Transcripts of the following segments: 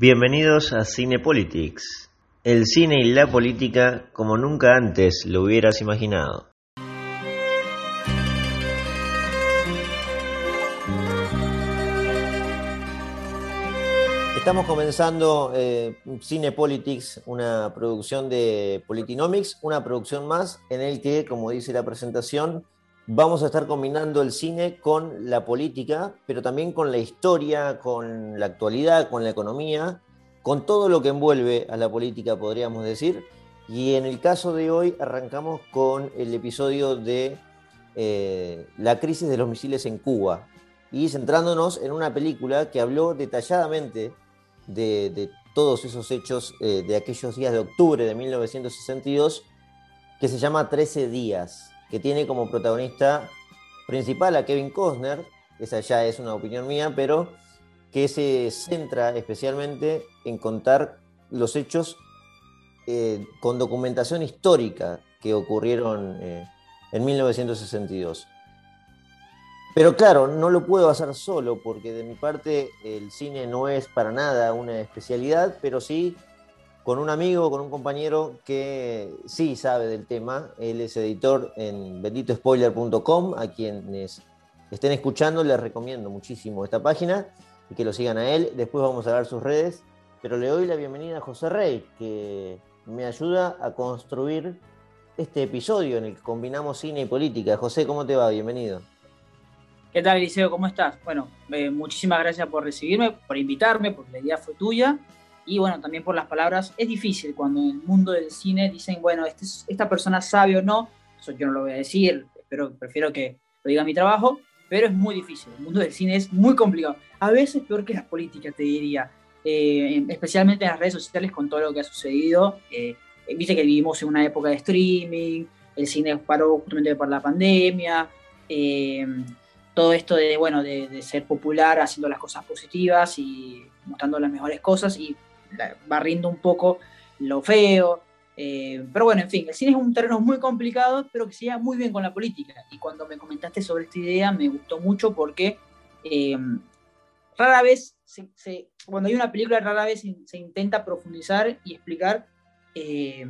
Bienvenidos a Cinepolitics, el cine y la política como nunca antes lo hubieras imaginado. Estamos comenzando eh, Cinepolitics, una producción de Politinomics, una producción más en el que, como dice la presentación, vamos a estar combinando el cine con la política, pero también con la historia, con la actualidad, con la economía, con todo lo que envuelve a la política, podríamos decir. Y en el caso de hoy arrancamos con el episodio de eh, la crisis de los misiles en Cuba y centrándonos en una película que habló detalladamente de, todos esos hechos eh, de aquellos días de octubre de 1962, que se llama 13 días que tiene como protagonista principal a Kevin Costner, esa ya es una opinión mía, pero que se centra especialmente en contar los hechos eh, con documentación histórica que ocurrieron eh, en 1962. Pero claro, no lo puedo hacer solo porque de mi parte el cine no es para nada una especialidad, pero sí con un amigo, con un compañero que sí sabe del tema. Él es editor en benditospoiler.com, a quienes estén escuchando les recomiendo muchísimo esta página y que lo sigan a él. Después vamos a ver sus redes, pero le doy la bienvenida a José Rey, que me ayuda a construir este episodio en el que combinamos cine y política. José, ¿cómo te va? Bienvenido. ¿Qué tal, Eliseo? ¿Cómo estás? Bueno, eh, muchísimas gracias por recibirme, por invitarme, porque la idea fue tuya y bueno, también por las palabras. Es difícil cuando en el mundo del cine dicen, bueno, este, esta persona sabe o no, eso yo no lo voy a decir, pero prefiero que lo diga mi trabajo, pero es muy difícil. El mundo del cine es muy complicado. A veces peor que las políticas, te diría. Eh, especialmente en las redes sociales con todo lo que ha sucedido. Eh, viste que vivimos en una época de streaming, el cine paró justamente por la pandemia. Eh, todo esto de, bueno, de, de, ser popular haciendo las cosas positivas y mostrando las mejores cosas y barriendo un poco lo feo. Eh, pero bueno, en fin, el cine es un terreno muy complicado, pero que se lleva muy bien con la política. Y cuando me comentaste sobre esta idea, me gustó mucho porque eh, rara vez, cuando hay una película, rara vez se, intenta profundizar y explicar eh,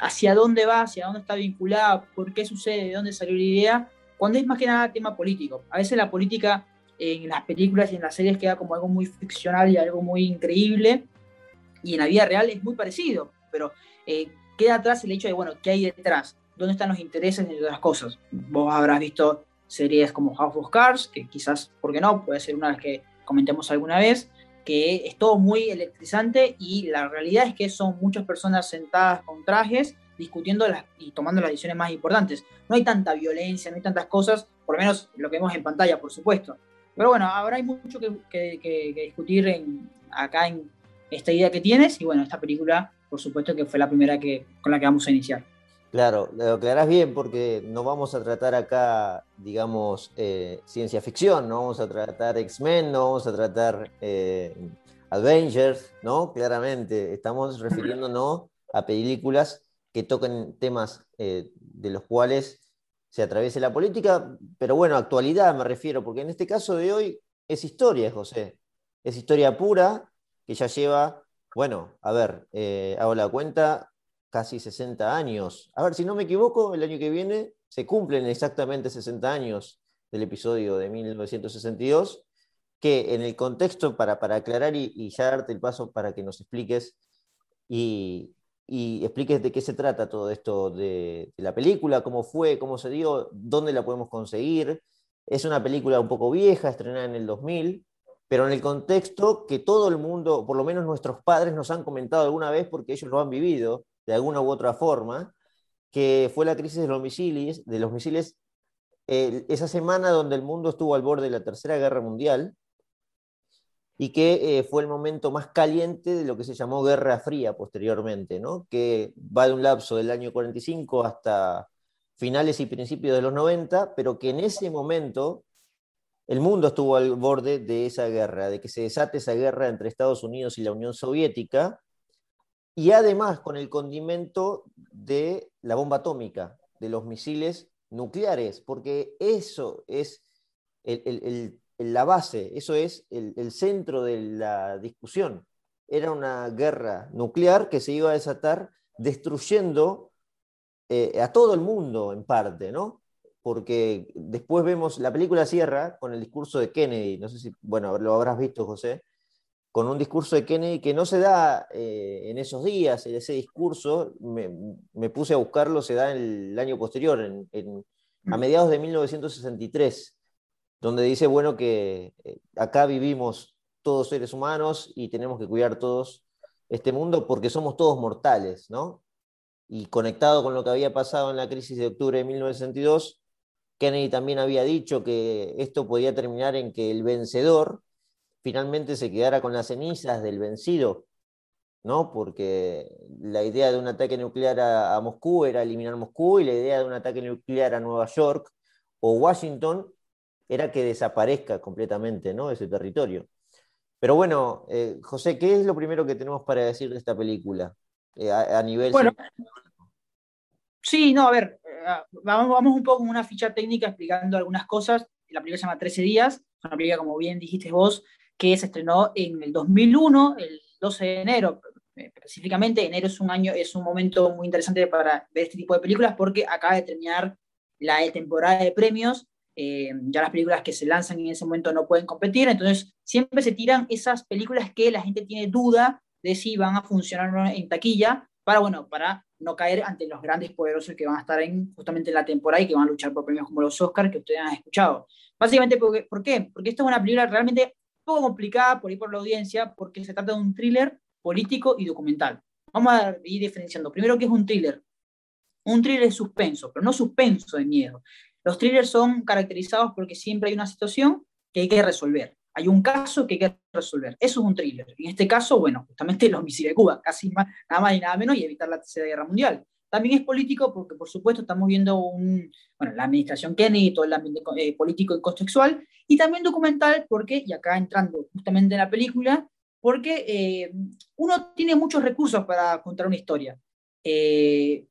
hacia dónde va, hacia dónde está vinculada, por qué sucede, de dónde salió la idea, cuando es más que nada tema político. A veces la política en las películas y en las series queda como algo muy ficcional y algo muy increíble, y en la vida real es muy parecido, pero eh, queda atrás el hecho de, bueno, ¿qué hay detrás? ¿Dónde están los intereses de otras cosas? Vos habrás visto series como House of Cards, que quizás, ¿por qué no? Puede ser una que comentemos alguna vez, que es todo muy electrizante y la realidad es que son muchas personas sentadas con trajes discutiendo las, y tomando las decisiones más importantes. No hay tanta violencia, no hay tantas cosas, por lo menos lo que vemos en pantalla, por supuesto. Pero bueno, hay mucho que, que, que discutir en, acá en, esta idea que tienes y bueno, esta película, por supuesto que fue la primera que, con la que vamos a iniciar. Claro, lo aclarás bien porque no vamos a tratar acá, digamos, eh, ciencia ficción, no vamos a tratar X-Men, no vamos a tratar eh, Avengers, ¿no? Claramente, estamos refiriéndonos a películas que toquen temas eh, de los cuales se atraviese la política, pero bueno, actualidad me refiero, porque en este caso de hoy es historia, José, es historia pura, que ya lleva, bueno, a ver, eh, hago la cuenta, casi 60 años. A ver, si no me equivoco, el año que viene se cumplen exactamente 60 años del episodio de 1962, que en el contexto, para, para aclarar y, ya darte el paso para que nos expliques y, expliques de qué se trata todo esto de, de, la película, cómo fue, cómo se dio, dónde la podemos conseguir. Es una película un poco vieja, estrenada en el 2000, pero en el contexto que todo el mundo, por lo menos nuestros padres nos han comentado alguna vez porque ellos lo han vivido de alguna u otra forma, que fue la crisis de los misiles, de los misiles esa semana donde el mundo estuvo al borde de la Tercera Guerra Mundial y que eh, fue el momento más caliente de lo que se llamó Guerra Fría posteriormente, ¿no? que va de un lapso del año 45 hasta finales y principios de los 90, pero que en ese momento el mundo estuvo al borde de esa guerra, de que se desate esa guerra entre Estados Unidos y la Unión Soviética, y además con el condimento de la bomba atómica, de los misiles nucleares, porque eso es la base, eso es el, centro de la discusión. era una guerra nuclear que se iba a desatar destruyendo eh, a todo el mundo en parte, ¿no? Porque después vemos, la película cierra con el discurso de Kennedy, no sé si, bueno, lo habrás visto, José, con un discurso de Kennedy que no se da eh, en esos días, en ese discurso, me, puse a buscarlo, se da en el año posterior, en, a mm. mediados de 1963, donde dice, bueno, que eh, acá vivimos todos seres humanos y tenemos que cuidar todos este mundo porque somos todos mortales, ¿no? Y conectado con lo que había pasado en la crisis de octubre de 1962, Kennedy también había dicho que esto podía terminar en que el vencedor finalmente se quedara con las cenizas del vencido, ¿no? Porque la idea de un ataque nuclear a, Moscú era eliminar Moscú y la idea de un ataque nuclear a Nueva York o Washington era que desaparezca completamente, ¿no? Ese territorio. Pero bueno, eh, José, ¿qué es lo primero que tenemos para decir de esta película eh, a, nivel... Bueno, sí, no, a ver, eh, vamos, vamos un poco con una ficha técnica explicando algunas cosas. La película se llama 13 días, es una película, como bien dijiste vos, que se estrenó en el 2001, el 12 de enero. Específicamente, enero es un año, es un momento muy interesante para ver este tipo de películas porque acaba de terminar la temporada de premios eh, ya las películas que se lanzan en ese momento no pueden competir, entonces siempre se tiran esas películas que la gente tiene duda de si van a funcionar en taquilla, para, bueno, para no caer ante los grandes poderosos que van a estar en, justamente en la temporada y que van a luchar por premios como los Oscars que ustedes han escuchado. Básicamente, porque, ¿por qué? Porque esta es una película realmente un poco complicada por ir por la audiencia, porque se trata de un thriller político y documental. Vamos a ir diferenciando. Primero, ¿qué es un thriller? Un thriller es suspenso, pero no suspenso de miedo. Los thrillers son caracterizados porque siempre hay una situación que hay que resolver. Hay un caso que hay que resolver. Eso es un thriller. En este caso, bueno, justamente los misiles de Cuba, casi nada más y nada menos, y evitar la Tercera Guerra Mundial. También es político porque, por supuesto, estamos viendo un, bueno, la administración Kennedy, todo el ambiente eh, político y contextual, y también documental porque, y acá entrando justamente en la película, porque eh, uno tiene muchos recursos para contar una historia. Eh,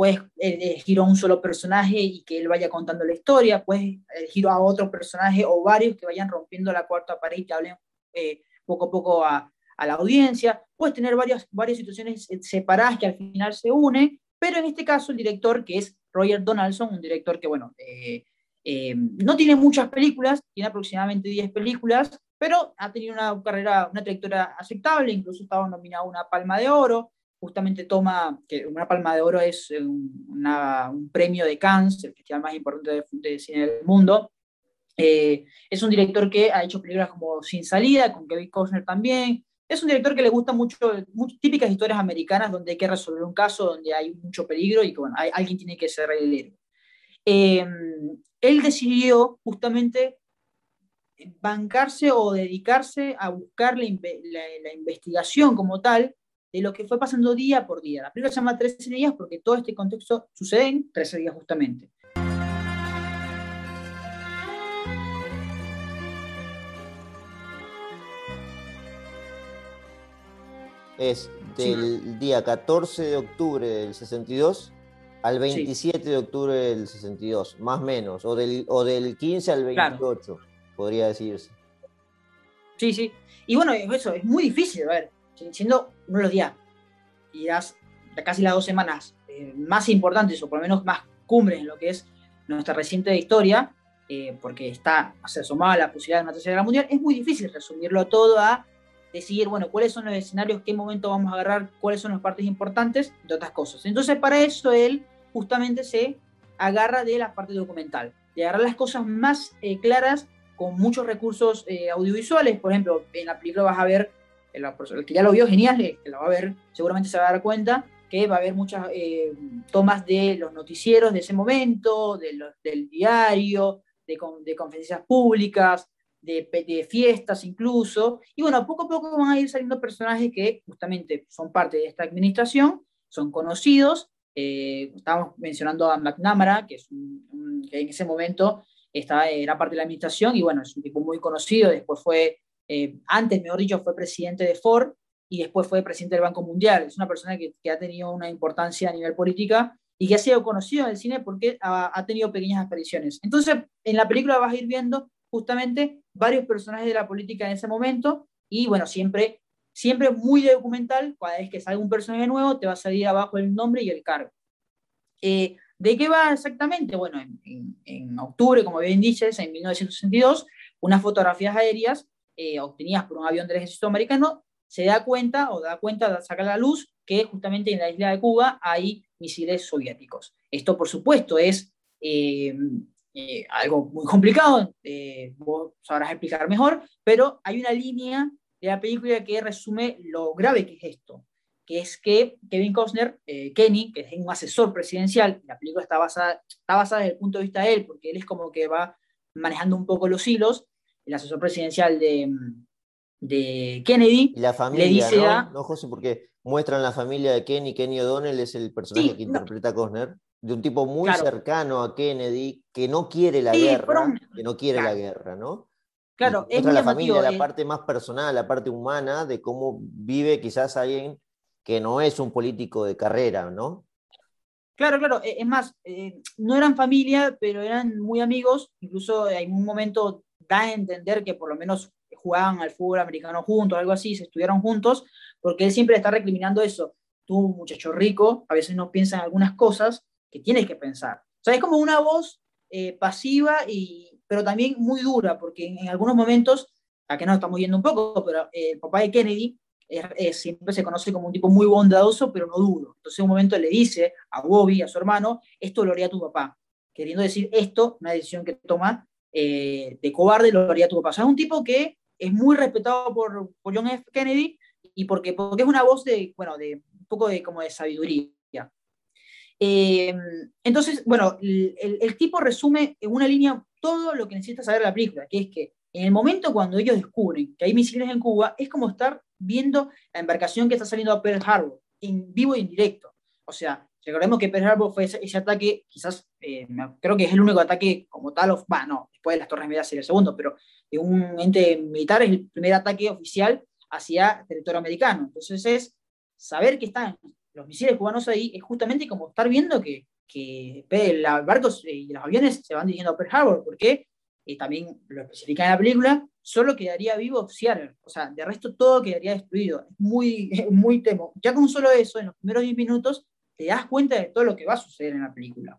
puedes elegir a un solo personaje y que él vaya contando la historia, puedes elegir a otro personaje o varios que vayan rompiendo la cuarta pared y te hablen eh, poco a poco a, la audiencia, puedes tener varias, varias situaciones separadas que al final se unen, pero en este caso el director, que es Roger Donaldson, un director que, bueno, eh, eh, no tiene muchas películas, tiene aproximadamente 10 películas, pero ha tenido una carrera, una trayectoria aceptable, incluso estaba nominado a una Palma de Oro, justamente toma, que una palma de oro es eh, un, premio de Cannes, el festival más importante de, cine del mundo. Eh, es un director que ha hecho películas como Sin Salida, con Kevin Costner también. Es un director que le gusta mucho, típicas historias americanas donde hay que resolver un caso, donde hay mucho peligro y que bueno, alguien tiene que ser el héroe. Eh, él decidió justamente bancarse o dedicarse a buscar la, la investigación como tal de lo que fue pasando día por día. La película se llama 13 días porque todo este contexto sucede en 13 días justamente. Es del día 14 de octubre del 62 al 27 de octubre del 62, más o menos, o del, o del 15 al 28, podría decirse. Sí, sí. Y bueno, eso es muy difícil, a ver, siendo de los días, y casi las dos semanas eh, más importantes, o por lo menos más cumbres en lo que es nuestra reciente historia, eh, porque está se asomada la posibilidad de una tercera guerra mundial, es muy difícil resumirlo todo a decidir, bueno, cuáles son los escenarios, qué momento vamos a agarrar, cuáles son las partes importantes, de otras cosas. Entonces, para eso él justamente se agarra de la parte documental, de agarrar las cosas más eh, claras con muchos recursos audiovisuales. Por ejemplo, en la película vas a ver el, que ya lo vio, genial, el que lo va a ver, seguramente se va a dar cuenta que va a haber muchas eh, tomas de los noticieros de ese momento, del diario, de, de conferencias públicas, de, de, fiestas incluso. Y bueno, poco a poco van a ir saliendo personajes que justamente son parte de esta administración, son conocidos. Eh, estábamos mencionando a McNamara, que, es que en ese momento estaba, era parte de la administración y bueno, es un tipo muy conocido, después fue eh, antes, mejor dicho, fue presidente de Ford y después fue presidente del Banco Mundial. Es una persona que, ha tenido una importancia a nivel política y que ha sido conocido en el cine porque ha, tenido pequeñas apariciones. Entonces, en la película vas a ir viendo justamente varios personajes de la política en ese momento y, bueno, siempre siempre muy documental, cada vez que salga un personaje nuevo te va a salir abajo el nombre y el cargo. Eh, ¿De qué va exactamente? Bueno, en, octubre, como bien dices, en 1962, unas fotografías aéreas eh, obtenidas por un avión del ejército americano se da cuenta o da cuenta, saca la luz que justamente en la isla de Cuba hay misiles soviéticos. Esto, por supuesto, es eh, eh, algo muy complicado, eh, vos sabrás explicar mejor, pero hay una línea de la película que resume lo grave que es esto, que es que Kevin Costner, Kenny, que es un asesor presidencial, la película está basada, está basada desde el punto de vista de él, porque él es como que va manejando un poco los hilos, el asesor presidencial de, de Kennedy. Y la familia, le dice ¿no? No, José, porque muestran la familia de Kenny, Kenny O'Donnell es el personaje que interpreta Costner, de un tipo muy cercano a Kennedy, que no quiere la guerra, que no quiere la guerra, ¿no? Claro, es la familia, la eh. parte más personal, la parte humana de cómo vive quizás alguien que no es un político de carrera, ¿no? Claro, claro, e, es más, eh, no eran familia, pero eran muy amigos, incluso en un momento da a entender que por lo menos jugaban al fútbol americano juntos, algo así, se estudiaron juntos, porque él siempre está recriminando eso. Tú, muchacho rico, a veces no piensas en algunas cosas que tienes que pensar. O sea, es como una voz eh, pasiva, y, pero también muy dura, porque en, algunos momentos, a que nos estamos yendo un poco, pero eh, el papá de Kennedy siempre se conoce como un tipo muy bondadoso, pero no duro. Entonces, en un momento le dice a Bobby, a su hermano, esto lo haría tu papá, queriendo decir esto, una decisión que toma eh, de cobarde, lo haría tu papá. O sea, es un tipo que es muy respetado por, por, John F. Kennedy y porque, porque es una voz de, bueno, de un poco de, como de sabiduría. Eh, entonces, bueno, el, el, tipo resume en una línea todo lo que necesita saber la película, que es que en el momento cuando ellos descubren que hay misiles en Cuba, es como estar viendo la embarcación que está saliendo a Pearl Harbor, en vivo y en directo. O sea, recordemos que Pearl Harbor fue ese, ataque, quizás, eh, creo que es el único ataque como tal, of, no, después de las Torres Medias sería el segundo, pero de un ente militar es el primer ataque oficial hacia territorio americano. Entonces es saber que están los misiles cubanos ahí, es justamente como estar viendo que, que los barcos y los aviones se van dirigiendo a Pearl Harbor, porque y también lo especifica en la película, solo quedaría vivo Seattle. O sea, de resto todo quedaría destruido. Es muy, muy temo. Ya con solo eso, en los primeros 10 minutos, te das cuenta de todo lo que va a suceder en la película.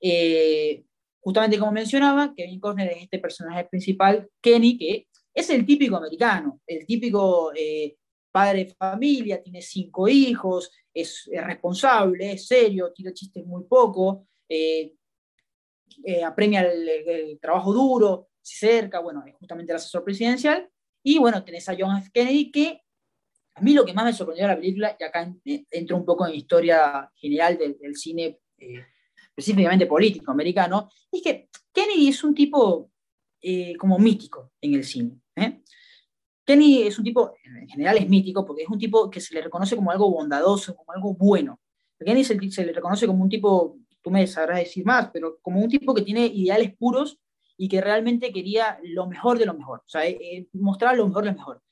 Eh, justamente como mencionaba, Kevin Costner es este personaje principal, Kenny, que es el típico americano, el típico eh, padre de familia, tiene cinco hijos, es, responsable, es serio, tira chistes muy poco, eh, eh, apremia el, trabajo duro, se cerca, bueno, es justamente el asesor presidencial. Y bueno, tenés a John F. Kennedy, que a mí lo que más me sorprendió de la película, y acá entro un poco en historia general del, cine, específicamente político americano, es que Kennedy es un tipo eh, como mítico en el cine. Kennedy es un tipo, en general es mítico, porque es un tipo que se le reconoce como algo bondadoso, como algo bueno. Kennedy se le reconoce como un tipo tú me sabrás decir más, pero como un tipo que tiene ideales puros y que realmente quería lo mejor de lo mejor, o sea, eh, eh, mostrar lo mejor de lo mejor.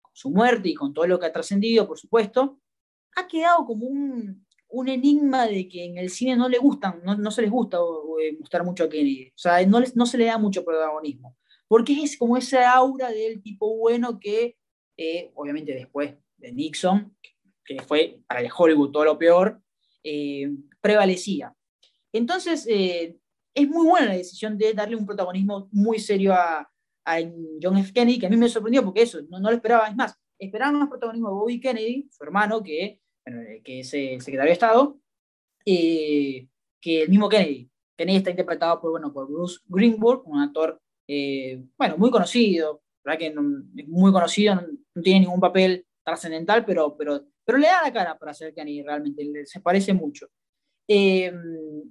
Con su muerte y con todo lo que ha trascendido, por supuesto, ha quedado como un, un, enigma de que en el cine no le gustan, no, no se les gusta eh, mostrar mucho a Kennedy, o sea, no, les, no se le da mucho protagonismo, porque es como esa aura del tipo bueno que, obviamente después de Nixon, que fue para el Hollywood todo lo peor, prevalecía. Entonces, eh, es muy buena la decisión de darle un protagonismo muy serio a, John F. Kennedy, que a mí me sorprendió porque eso, no, lo esperaba. Es más, esperaba más protagonismo de Bobby Kennedy, su hermano, que, que es el secretario de Estado, eh, que el mismo Kennedy. Kennedy está interpretado por, bueno, por Bruce Greenwood, un actor, eh, bueno, muy conocido, ¿verdad? que es muy conocido, no, tiene ningún papel trascendental, pero, pero, pero le da la cara para ser Kennedy, realmente, se parece mucho. Eh,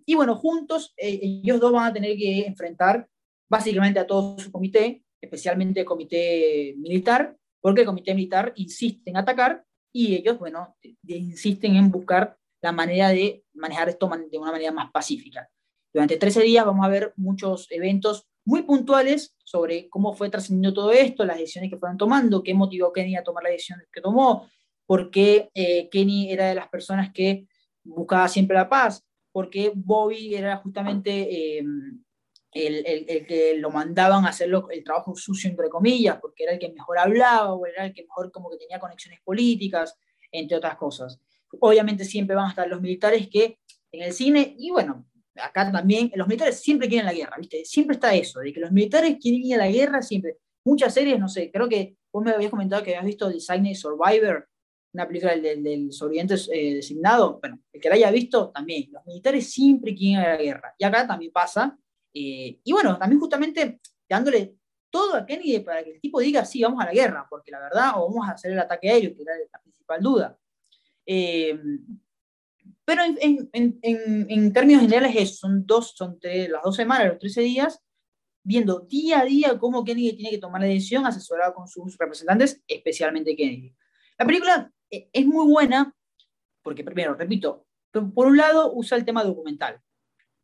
y bueno, juntos eh, ellos dos van a tener que enfrentar básicamente a todo su comité, especialmente el comité militar, porque el comité militar insiste en atacar y ellos, bueno, insisten en buscar la manera de manejar esto de una manera más pacífica. Durante 13 días vamos a ver muchos eventos muy puntuales sobre cómo fue trascendiendo todo esto, las decisiones que fueron tomando, qué motivó a Kenny a tomar las decisiones que tomó, por qué eh, Kenny era de las personas que buscaba siempre la paz, porque Bobby era justamente, eh, el, que lo mandaban a hacer el trabajo sucio, entre comillas, porque era el que mejor hablaba o era el que mejor como que tenía conexiones políticas, entre otras cosas. Obviamente siempre van a estar los militares que en el cine, y bueno, acá también, los militares siempre quieren la guerra, ¿viste? Siempre está eso, de que los militares quieren ir a la guerra, siempre. Muchas series, no sé, creo que vos me habías comentado que habías visto Design Survivor, una película del, del, sobreviviente eh, designado, bueno, el que la haya visto también, los militares siempre quieren ir a la guerra. Y acá también pasa, eh, y bueno, también justamente dándole todo a Kennedy para que el tipo diga, sí, vamos a la guerra, porque la verdad, o vamos a hacer el ataque aéreo, que era la principal duda. Eh, pero en, en, en, términos generales, eso, son dos, son tres, las dos semanas, los 13 días, viendo día a día cómo Kennedy tiene que tomar la decisión, asesorado con sus representantes, especialmente Kennedy. La película eh, es muy buena porque, primero, repito, por un lado usa el tema documental.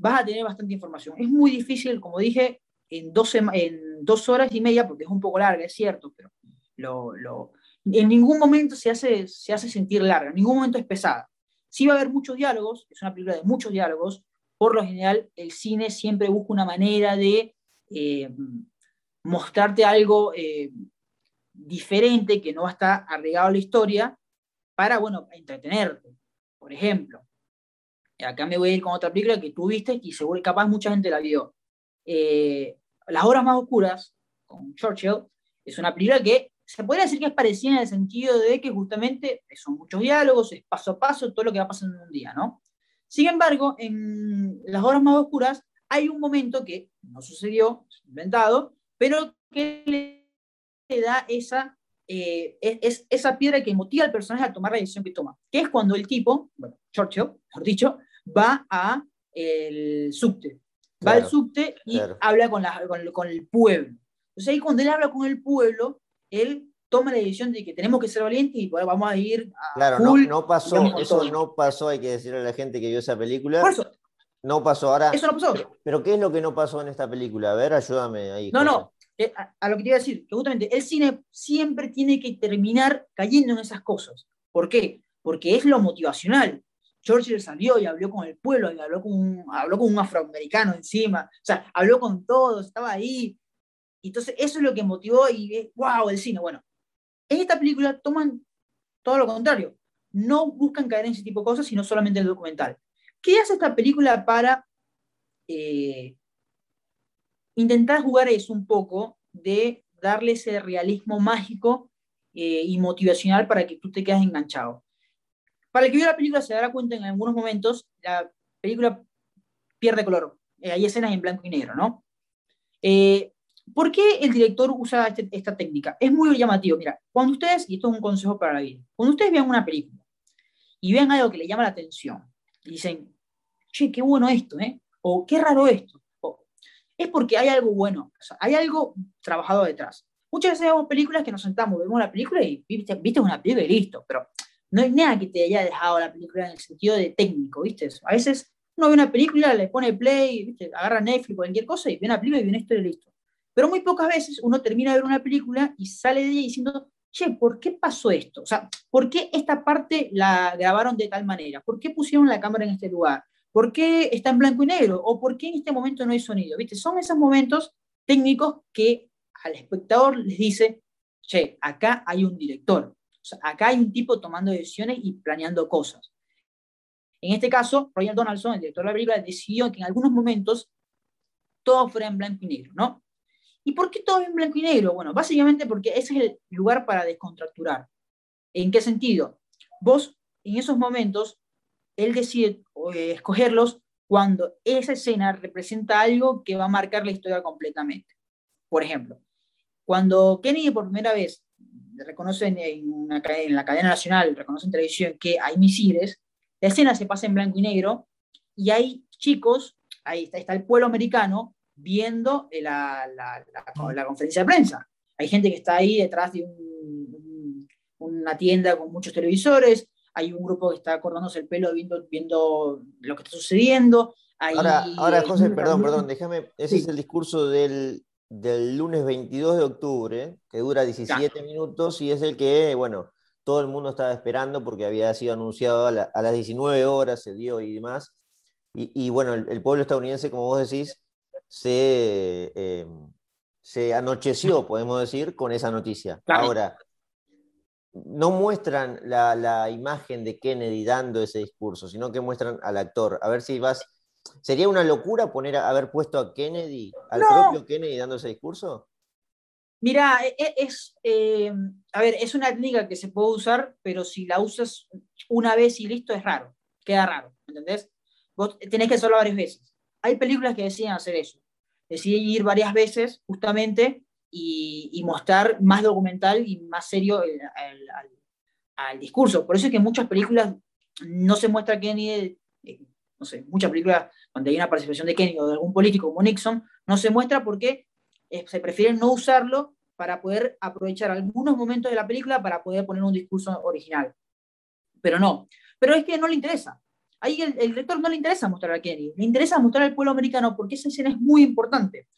Vas a tener bastante información. Es muy difícil, como dije, en dos, en dos horas y media, porque es un poco larga, es cierto, pero lo, lo, en ningún momento se hace, se hace sentir larga, en ningún momento es pesada. Sí va a haber muchos diálogos, es una película de muchos diálogos, por lo general el cine siempre busca una manera de eh, mostrarte algo eh, diferente que no va a estar arreglado a la historia para, bueno, entretenerte. Por ejemplo, acá me voy a ir con otra película que tú viste y seguro capaz mucha gente la vio. Eh, Las horas más oscuras, con Churchill, es una película que se podría decir que es parecida en el sentido de que justamente son muchos diálogos, es paso a paso todo lo que va pasando en un día, ¿no? Sin embargo, en Las horas más oscuras hay un momento que no sucedió, inventado, pero que le da esa, eh, es, esa piedra que motiva al personaje a tomar la decisión que toma, que es cuando el tipo, bueno, Churchill, mejor dicho, va a el subte, va al subte y habla con, la, con, con el pueblo. Entonces ahí cuando él habla con el pueblo, él toma la decisión de que tenemos que ser valientes y bueno, vamos a ir a Claro, no, no, pasó, eso no pasó, hay que decirle a la gente que vio esa película. Por eso. No pasó ahora. Eso no pasó. Pero, ¿qué es lo que no pasó en esta película? A ver, ayúdame ahí. No, no, eh, a, lo que te iba a decir, que justamente el cine siempre tiene que terminar cayendo en esas cosas. ¿Por qué? Porque es lo motivacional. Churchill salió y habló con el pueblo, y habló con un, habló con un afroamericano encima, o sea, habló con todos, estaba ahí, entonces, eso es lo que motivó y, wow, el cine. Bueno, en esta película toman todo lo contrario. No buscan caer en ese tipo de cosas, sino solamente el documental. ¿Qué hace esta película para eh, intentar jugar eso un poco de darle ese realismo mágico eh, y motivacional para que tú te quedes enganchado? Para el que vio la película se dará cuenta en algunos momentos, la película pierde color. Eh, hay escenas en blanco y negro, ¿no? ¿Por qué el director usa este, esta técnica? Es muy llamativo. Mira, cuando ustedes, y esto es un consejo para la vida, cuando ustedes vean una película y vean algo que le llama la atención, y dicen, che, qué bueno esto, ¿eh? O qué raro esto. es porque hay algo bueno, hay algo trabajado detrás. Muchas veces vemos películas que nos sentamos, vemos la película y viste, viste una película y listo, pero no hay nada que te haya dejado la película en el sentido de técnico, ¿viste? A veces uno ve una película, le pone play, agarra Netflix, cualquier cosa y ve una película y viene esto y listo. Pero muy pocas veces uno termina de ver una película y sale de ella diciendo, che, ¿por qué pasó esto? O sea, ¿por qué esta parte la grabaron de tal manera? ¿Por qué pusieron la cámara en este lugar? ¿Por qué está en blanco y negro? ¿O por qué en este momento no hay sonido? ¿Viste? Son esos momentos técnicos que al espectador les dice, che, acá hay un director. Sea, acá hay un tipo tomando decisiones y planeando cosas. En este caso, Roger Donaldson, el director de la película, decidió que en algunos momentos todo fuera en blanco y negro, ¿no? ¿Y por qué todo en blanco y negro? Bueno, básicamente porque ese es el lugar para descontracturar. ¿En qué sentido? Vos, en esos momentos, él decide eh, escogerlos cuando esa escena representa algo que va a marcar la historia completamente. Por ejemplo, cuando Kennedy por primera vez reconoce en, en la cadena nacional, reconoce en televisión que hay misiles, la escena se pasa en blanco y negro y hay chicos, ahí está, está el pueblo americano viendo la, la, la, conferencia de prensa. Hay gente que está ahí detrás de una tienda con muchos televisores, hay un grupo que está cortándose el pelo viendo, viendo lo que está sucediendo. ahora, ahora, José, perdón, perdón, déjame, ese es el discurso del, del, lunes 22 de octubre, que dura 17 minutos y es el que, bueno, todo el mundo estaba esperando porque había sido anunciado a, las 19 horas, se dio y demás. Y, y bueno, el, el pueblo estadounidense, como vos decís, se, eh, se anocheció, podemos decir, con esa noticia. Ahora, no muestran la, imagen de Kennedy dando ese discurso, sino que muestran al actor. A ver si vas. ¿Sería una locura poner haber puesto a Kennedy, al propio Kennedy dando ese discurso? Mira, e, e, es, eh, a ver, es una técnica que se puede usar, pero si la usas una vez y listo, es raro, queda raro, ¿entendés? Vos tenés que hacerlo varias veces. Hay películas que deciden hacer eso, deciden ir varias veces justamente y, mostrar más documental y más serio al, discurso. Por eso es que en muchas películas no se muestra Kennedy, eh, no sé, muchas películas donde hay una participación de Kennedy o de algún político como Nixon, no se muestra porque eh, se prefiere no usarlo para poder aprovechar algunos momentos de la película para poder poner un discurso original. Pero no, pero es que no le interesa. Ahí el, el director no le interesa mostrar a Kennedy, le interesa mostrar al pueblo americano porque esa escena es muy importante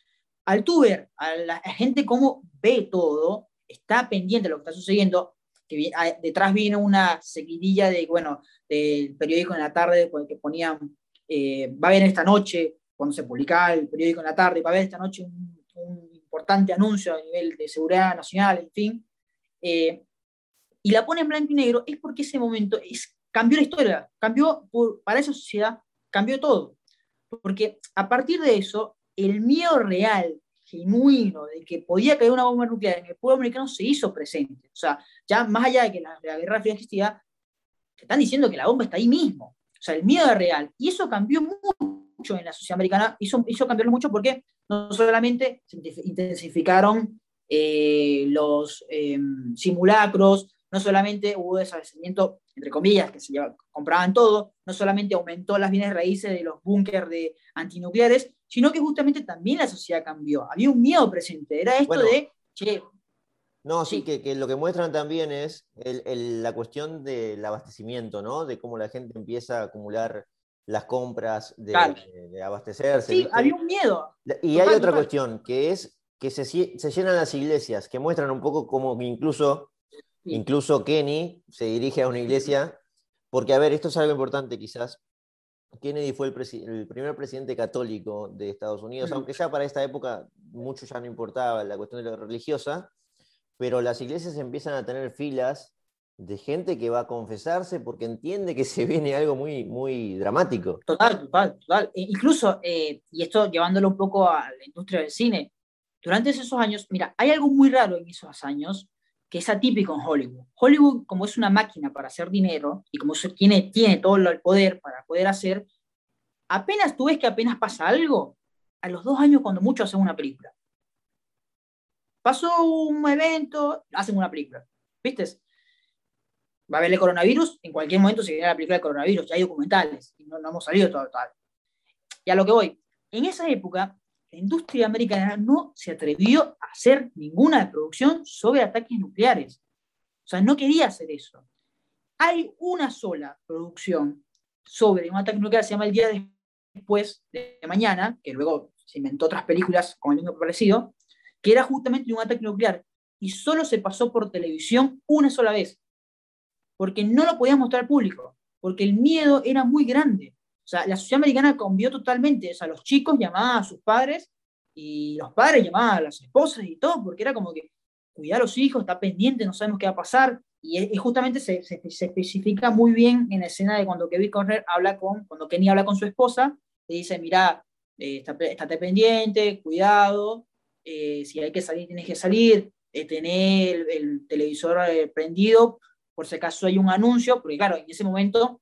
al tú ver a la gente cómo ve todo, está pendiente de lo que está sucediendo, que detrás viene una seguidilla de, bueno, del periódico en la tarde que ponían, eh, va a haber esta noche, cuando se publicaba el periódico en la tarde, va a haber esta noche un, importante anuncio a nivel de seguridad nacional, en fin, eh, y la pone en blanco y negro, es porque ese momento es, cambió la historia, cambió para esa sociedad, cambió todo. Porque a partir de eso, el miedo real, genuino, de que podía caer una bomba nuclear en el pueblo americano se hizo presente. O sea, ya más allá de que la, Guerra Fría existía, te están diciendo que la bomba está ahí mismo. O sea, el miedo es real. Y eso cambió mucho en la sociedad americana, hizo, hizo cambiarlo mucho porque no solamente se intensificaron eh, los em, simulacros, no solamente hubo desabastecimiento, entre comillas, que se compraban todo, no solamente aumentó las bienes raíces de los búnkers de antinucleares, sino que justamente también la sociedad cambió. Había un miedo presente, era esto de, che, no, sí, Que, lo que muestran también es la cuestión del abastecimiento, ¿no? De cómo la gente empieza a acumular las compras, de, abastecerse. Sí, había un miedo. Y hay otra cuestión, que es que se, se, llenan las iglesias, que muestran un poco como incluso, incluso Kenny se dirige a una iglesia, porque, a ver, esto es algo importante quizás, Kennedy fue el, primer presidente católico de Estados Unidos, aunque ya para esta época mucho ya no importaba la cuestión de la religiosa, pero las iglesias empiezan a tener filas de gente que va a confesarse porque entiende que se viene algo muy, muy dramático. Total, total, total. E incluso, eh, y esto llevándolo un poco a la industria del cine, durante esos años, mira, hay algo muy raro en esos años que es atípico en Hollywood. Hollywood, como es una máquina para hacer dinero y como tiene, tiene todo el poder para poder hacer, apenas tú ves que apenas pasa algo, a los dos años cuando mucho hacen una película. Pasó un evento, hacen una película. ¿Viste? Va a haber el coronavirus, en cualquier momento se viene la película de coronavirus, ya hay documentales, y no, no hemos salido tal. Y a lo que voy, en esa época la industria americana no se atrevió a hacer ninguna producción sobre ataques nucleares. O sea, no quería hacer eso. Hay una sola producción sobre un ataque nuclear, se llama El día después de mañana, que luego se inventó otras películas con el mismo parecido, que era justamente un ataque nuclear. Y solo se pasó por televisión una sola vez, porque no lo podía mostrar al público, porque el miedo era muy grande. O sea, la sociedad americana cambió totalmente. O sea, los chicos llamaban a sus padres y los padres llamaban a las esposas y todo, porque era como que cuidar a los hijos, está pendiente, no sabemos qué va a pasar. Y, justamente se, especifica muy bien en la escena de cuando Kevin Conner habla con, cuando Kenny habla con su esposa, le dice, mira, eh, estate pendiente, cuidado, eh, si hay que salir, tienes que salir, eh, tener el, televisor prendido, por si acaso hay un anuncio, porque claro, en ese momento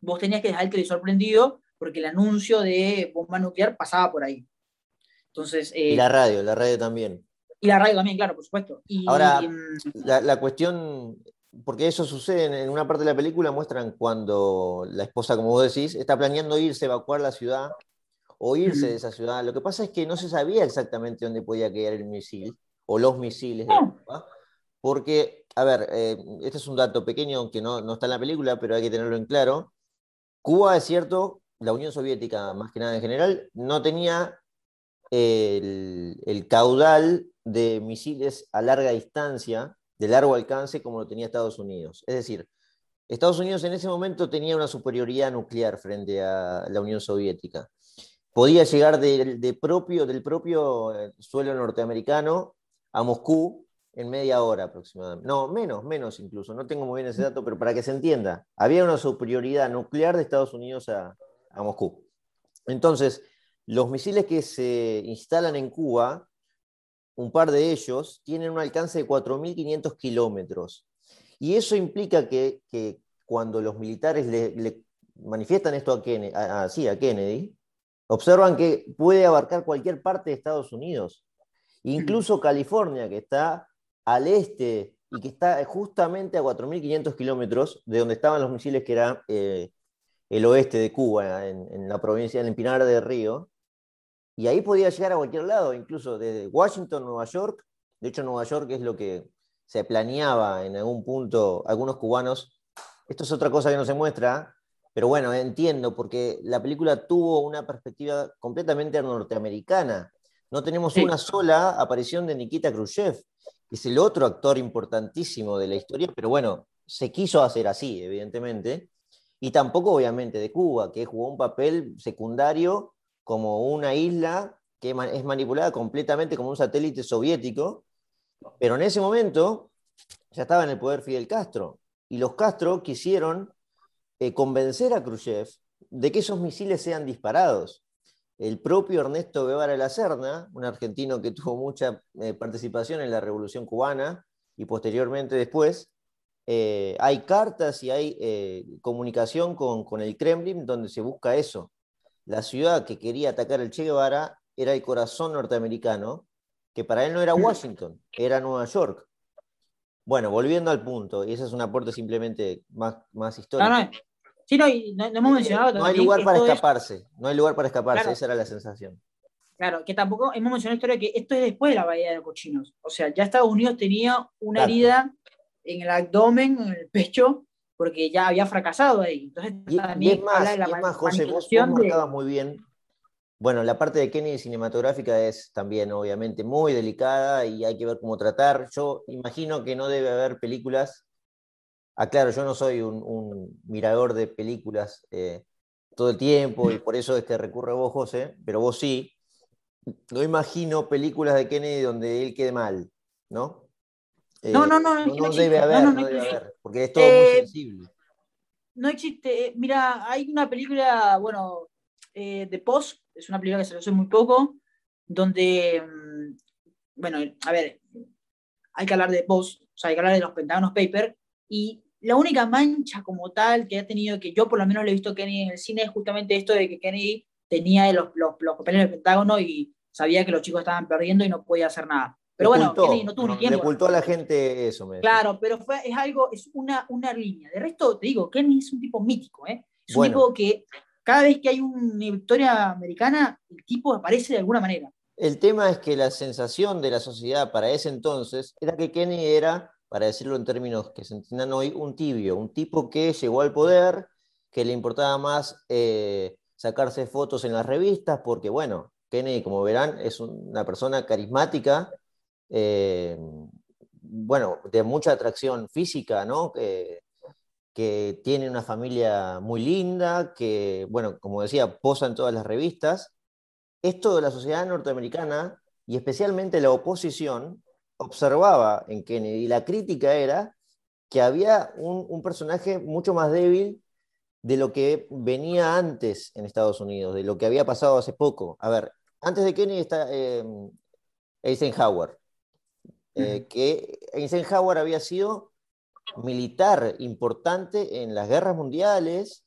vos tenías que dejar el televisor prendido porque el anuncio de bomba nuclear pasaba por ahí. Entonces, y la radio, la radio también. Y la radio también, claro, por supuesto. Ahora, la, la, cuestión, porque eso sucede en una parte de la película, muestran cuando la esposa, como vos decís, está planeando irse, evacuar la ciudad o irse de esa ciudad. Lo que pasa es que no se sabía exactamente dónde podía caer el misil o los misiles de porque, a ver, eh, este es un dato pequeño aunque no, no está en la película, pero hay que tenerlo en claro. Cuba, es cierto, la Unión Soviética, más que nada en general, no tenía el, caudal de misiles a larga distancia, de largo alcance, como lo tenía Estados Unidos. Es decir, Estados Unidos en ese momento tenía una superioridad nuclear frente a la Unión Soviética. podía llegar de, propio, del propio eh, suelo norteamericano a Moscú en media hora aproximadamente. No, menos, menos incluso, no tengo muy bien ese dato, pero para que se entienda, había una superioridad nuclear de Estados Unidos a, a Moscú. Entonces, los misiles que se instalan en Cuba, un par de ellos, tienen un alcance de 4.500 kilómetros. Y eso implica que, cuando los militares le, manifiestan esto a Kennedy, a Kennedy, observan que puede abarcar cualquier parte de Estados Unidos, incluso California, que está al este y que está justamente a 4.500 kilómetros de donde estaban los misiles que era eh, el oeste de Cuba, en, la provincia, en Pinar de Río, y ahí podía llegar a cualquier lado, incluso desde Washington, Nueva York. De hecho, Nueva York es lo que se planeaba en algún punto, algunos cubanos. Esto es otra cosa que no se muestra, pero bueno, entiendo, porque la película tuvo una perspectiva completamente norteamericana. No tenemos una sola aparición de Nikita Khrushchev, es el otro actor importantísimo de la historia, pero bueno, se quiso hacer así, evidentemente y tampoco obviamente de Cuba, que jugó un papel secundario como una isla que es manipulada completamente como un satélite soviético, pero en ese momento ya estaba en el poder Fidel Castro, y los Castro quisieron eh, convencer a Khrushchev de que esos misiles sean disparados. El propio Ernesto Guevara la Serna, un argentino que tuvo mucha eh, participación en la Revolución Cubana y posteriormente después, eh, hay cartas y hay eh, comunicación con, el Kremlin donde se busca eso. La ciudad que quería atacar el Che Guevara era el corazón norteamericano, que para él no era Washington, era Nueva York. Bueno, volviendo al punto, y ese es un aporte simplemente más, más histórico. No, no. Sí, no, no, hemos mencionado No hay lugar para escaparse, no hay lugar para escaparse, esa era la sensación. Claro, que tampoco hemos mencionado la historia que esto es después de la Bahía de Cochinos. O sea, ya Estados Unidos tenía una herida en el abdomen, en el pecho, porque ya había fracasado ahí. Entonces, y, es más, la más José, vos, vos muy bien. Bueno, la parte de Kenny cinematográfica es también, obviamente, muy delicada y hay que ver cómo tratar. Yo imagino que no debe haber películas. Ah, claro, yo no soy un, mirador de películas eh, todo el tiempo y por eso es que recurre a vos, José, pero vos sí. No imagino películas de Kennedy donde él quede mal, ¿no? no, no, no, no, no, debe haber, no, debe haber, porque es todo muy eh, sensible. No existe, eh, mira, hay una película, bueno, eh, de Post, es una película que se lo hace muy poco, donde, mm, bueno, a ver, hay que hablar de Post, o sea, hay que hablar de los Pentagonos Papers, y la única mancha como tal que ha tenido, que yo por lo menos le he visto a Kennedy en el cine, es justamente esto de que Kennedy tenía los, los, los papeles del Pentágono y sabía que los chicos estaban perdiendo y no podía hacer nada. Pero bueno, no tuvo ni tiempo. Le ocultó a la gente eso. Me claro, pero fue, es algo, es una, una línea. De resto, te digo, Kenny es un tipo mítico, ¿eh? Es un tipo que cada vez que hay una victoria americana, el tipo aparece de alguna manera. El tema es que la sensación de la sociedad para ese entonces era que Kenny era, para decirlo en términos que se entiendan hoy, un tibio, un tipo que llegó al poder, que le importaba más eh, sacarse fotos en las revistas, porque bueno, Kennedy, como verán, es una persona carismática eh, bueno, de mucha atracción física, ¿no? Que, que tiene una familia muy linda, que, bueno, como decía, posa en todas las revistas. Esto de la sociedad norteamericana y especialmente la oposición observaba en Kennedy, la crítica era que había un, personaje mucho más débil de lo que venía antes en Estados Unidos, de lo que había pasado hace poco. A ver, antes de Kennedy está eh, Eisenhower, eh, que Eisenhower había sido militar importante en las guerras mundiales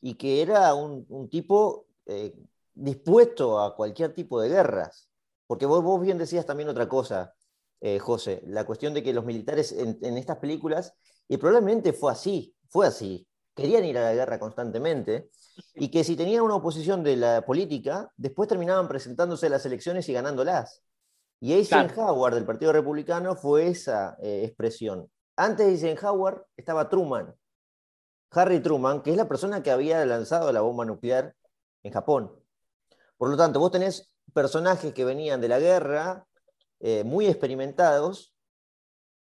y que era un, tipo eh, dispuesto a cualquier tipo de guerras. Porque vos, vos bien decías también otra cosa, eh, José, la cuestión de que los militares en, estas películas, y probablemente fue así, fue así, querían ir a la guerra constantemente, y que si tenían una oposición de la política, después terminaban presentándose a las elecciones y ganándolas. Y Eisenhower del Partido Republicano fue esa eh, expresión. Antes de Eisenhower estaba Truman, Harry Truman, que es la persona que había lanzado la bomba nuclear en Japón. Por lo tanto, vos tenés personajes que venían de la guerra, eh, muy experimentados,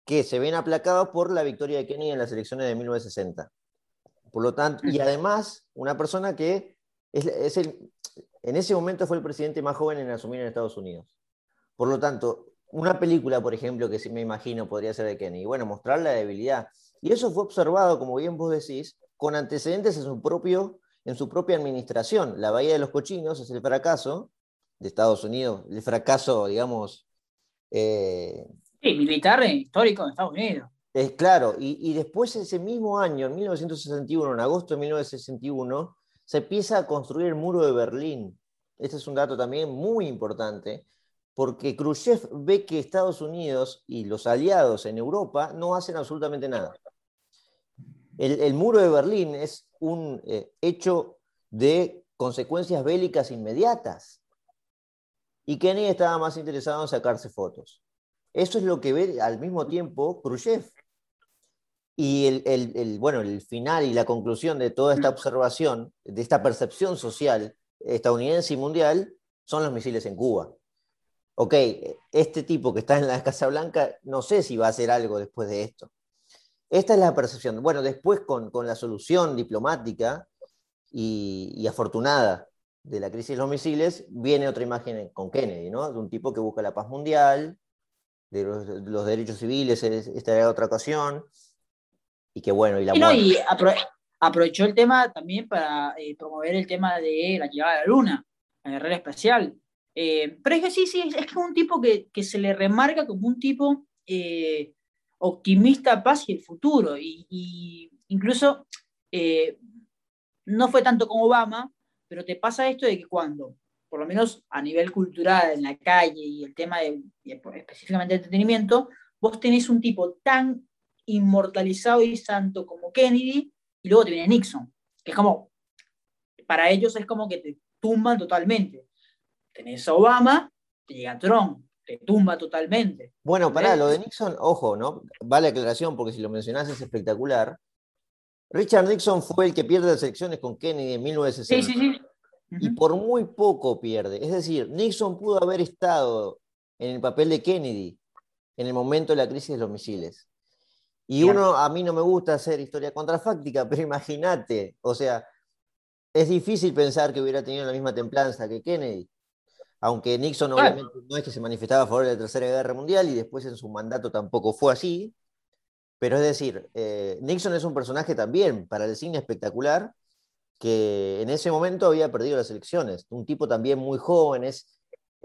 que se ven aplacados por la victoria de Kennedy en las elecciones de 1960. Por lo tanto, y además, una persona que es, el, en ese momento fue el presidente más joven en asumir en Estados Unidos. Por lo tanto, una película, por ejemplo, que me imagino podría ser de Kennedy, bueno, mostrar la debilidad. Y eso fue observado, como bien vos decís, con antecedentes en su, propio, en su propia administración. La Bahía de los Cochinos es el fracaso de Estados Unidos, el fracaso, digamos... Eh, sí, militar e histórico de Estados Unidos. Es claro, y, y, después ese mismo año, en 1961, en agosto de 1961, se empieza a construir el muro de Berlín. Este es un dato también muy importante, porque Khrushchev ve que Estados Unidos y los aliados en Europa no hacen absolutamente nada. El, muro de Berlín es un eh, hecho de consecuencias bélicas inmediatas. Y Kennedy estaba más interesado en sacarse fotos. Eso es lo que ve al mismo tiempo Khrushchev. Y el, bueno, el final y la conclusión de toda esta observación, de esta percepción social estadounidense y mundial, son los misiles en Cuba. Ok, este tipo que está en la Casa Blanca, no sé si va a hacer algo después de esto. Esta es la percepción. Bueno, después con, la solución diplomática y, afortunada de la crisis de los misiles, viene otra imagen con Kennedy, ¿no? De un tipo que busca la paz mundial, de los, derechos civiles, esta era otra ocasión, y que bueno, y la y aprovechó el tema también para eh, promover el tema de la llegada de la luna, la guerrera espacial. Eh, pero es que sí, sí, es, es un tipo que, que, se le remarca como un tipo eh, optimista, paz y el futuro. Y, incluso no fue tanto como Obama, pero te pasa esto de que cuando, por lo menos a nivel cultural, en la calle y el tema de, específicamente de entretenimiento, vos tenés un tipo tan inmortalizado y santo como Kennedy, y luego te viene Nixon, que es como, para ellos es como que te tumban totalmente. Tenés a Obama, te llega Trump, te tumba totalmente. Bueno, para lo de Nixon, ojo, ¿no? Vale la aclaración porque si lo mencionás es espectacular. Richard Nixon fue el que pierde las elecciones con Kennedy en 1960. Sí, sí, sí. Y por muy poco pierde. Es decir, Nixon pudo haber estado en el papel de Kennedy en el momento de la crisis de los misiles. Y uno, a mí no me gusta hacer historia contrafáctica, pero imagínate, o sea, es difícil pensar que hubiera tenido la misma templanza que Kennedy, aunque Nixon obviamente no es que se manifestaba a favor de la Tercera Guerra Mundial y después en su mandato tampoco fue así, pero es decir, eh, Nixon es un personaje también para el cine espectacular, que en ese momento había perdido las elecciones, un tipo también muy joven, es,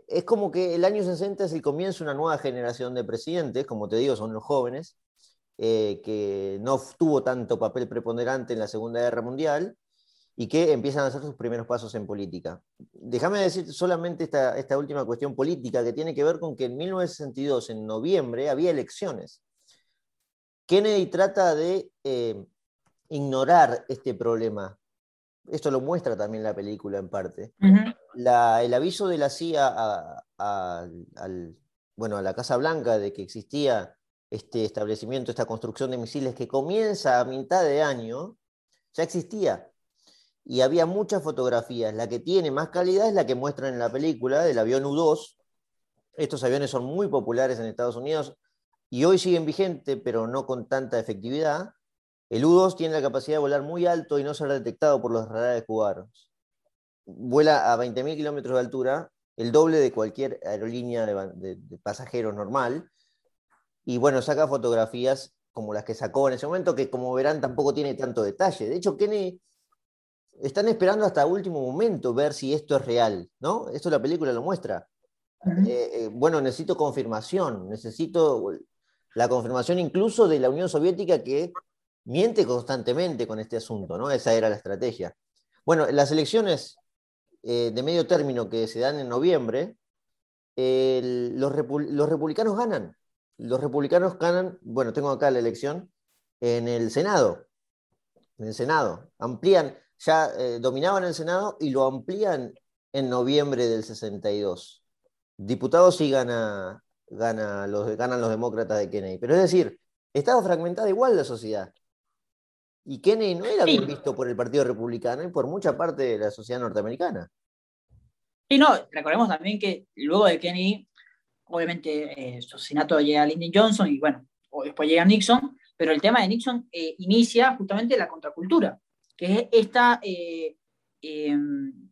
es como que el año 60 es el comienzo de una nueva generación de presidentes, como te digo, son los jóvenes, eh, que no tuvo tanto papel preponderante en la Segunda Guerra Mundial y que empiezan a hacer sus primeros pasos en política. Déjame decir solamente esta, esta última cuestión política que tiene que ver con que en 1962, en noviembre, había elecciones. Kennedy trata de eh, ignorar este problema. Esto lo muestra también la película en parte. el aviso de la CIA bueno, a la Casa Blanca de que existía este establecimiento, esta construcción de misiles que comienza a mitad de año, ya existía. Y había muchas fotografías. La que tiene más calidad es la que muestran en la película del avión U-2. Estos aviones son muy populares en Estados Unidos y hoy siguen vigentes, pero no con tanta efectividad. El U-2 tiene la capacidad de volar muy alto y no ser detectado por los radares cubanos. Vuela a 20.000 kilómetros de altura, el doble de cualquier aerolínea de, de pasajeros normal, y bueno, saca fotografías como las que sacó en ese momento, que como verán tampoco tiene tanto detalle. De hecho, Kenny están esperando hasta último momento ver si esto es real, ¿no? Esto la película lo muestra. Eh, eh, bueno, necesito confirmación, necesito la confirmación incluso de la Unión Soviética que miente constantemente con este asunto, ¿no? Esa era la estrategia. Bueno, las elecciones eh, de medio término que se dan en noviembre, los, los republicanos ganan los republicanos ganan, bueno, tengo acá la elección, en el Senado. En el Senado. Amplían, ya eh, dominaban el Senado y lo amplían en noviembre del 62. Diputados sí gana, gana los, ganan los demócratas de Kennedy. Pero es decir, estaba fragmentada igual la sociedad. Y Kennedy no era bien visto por el Partido Republicano y por mucha parte de la sociedad norteamericana. Y no, recordemos también que luego de Kennedy obviamente eh, su asesinato llega a Lyndon Johnson y bueno, o después llega Nixon, pero el tema de Nixon eh, inicia justamente la contracultura, que es esta, eh, em,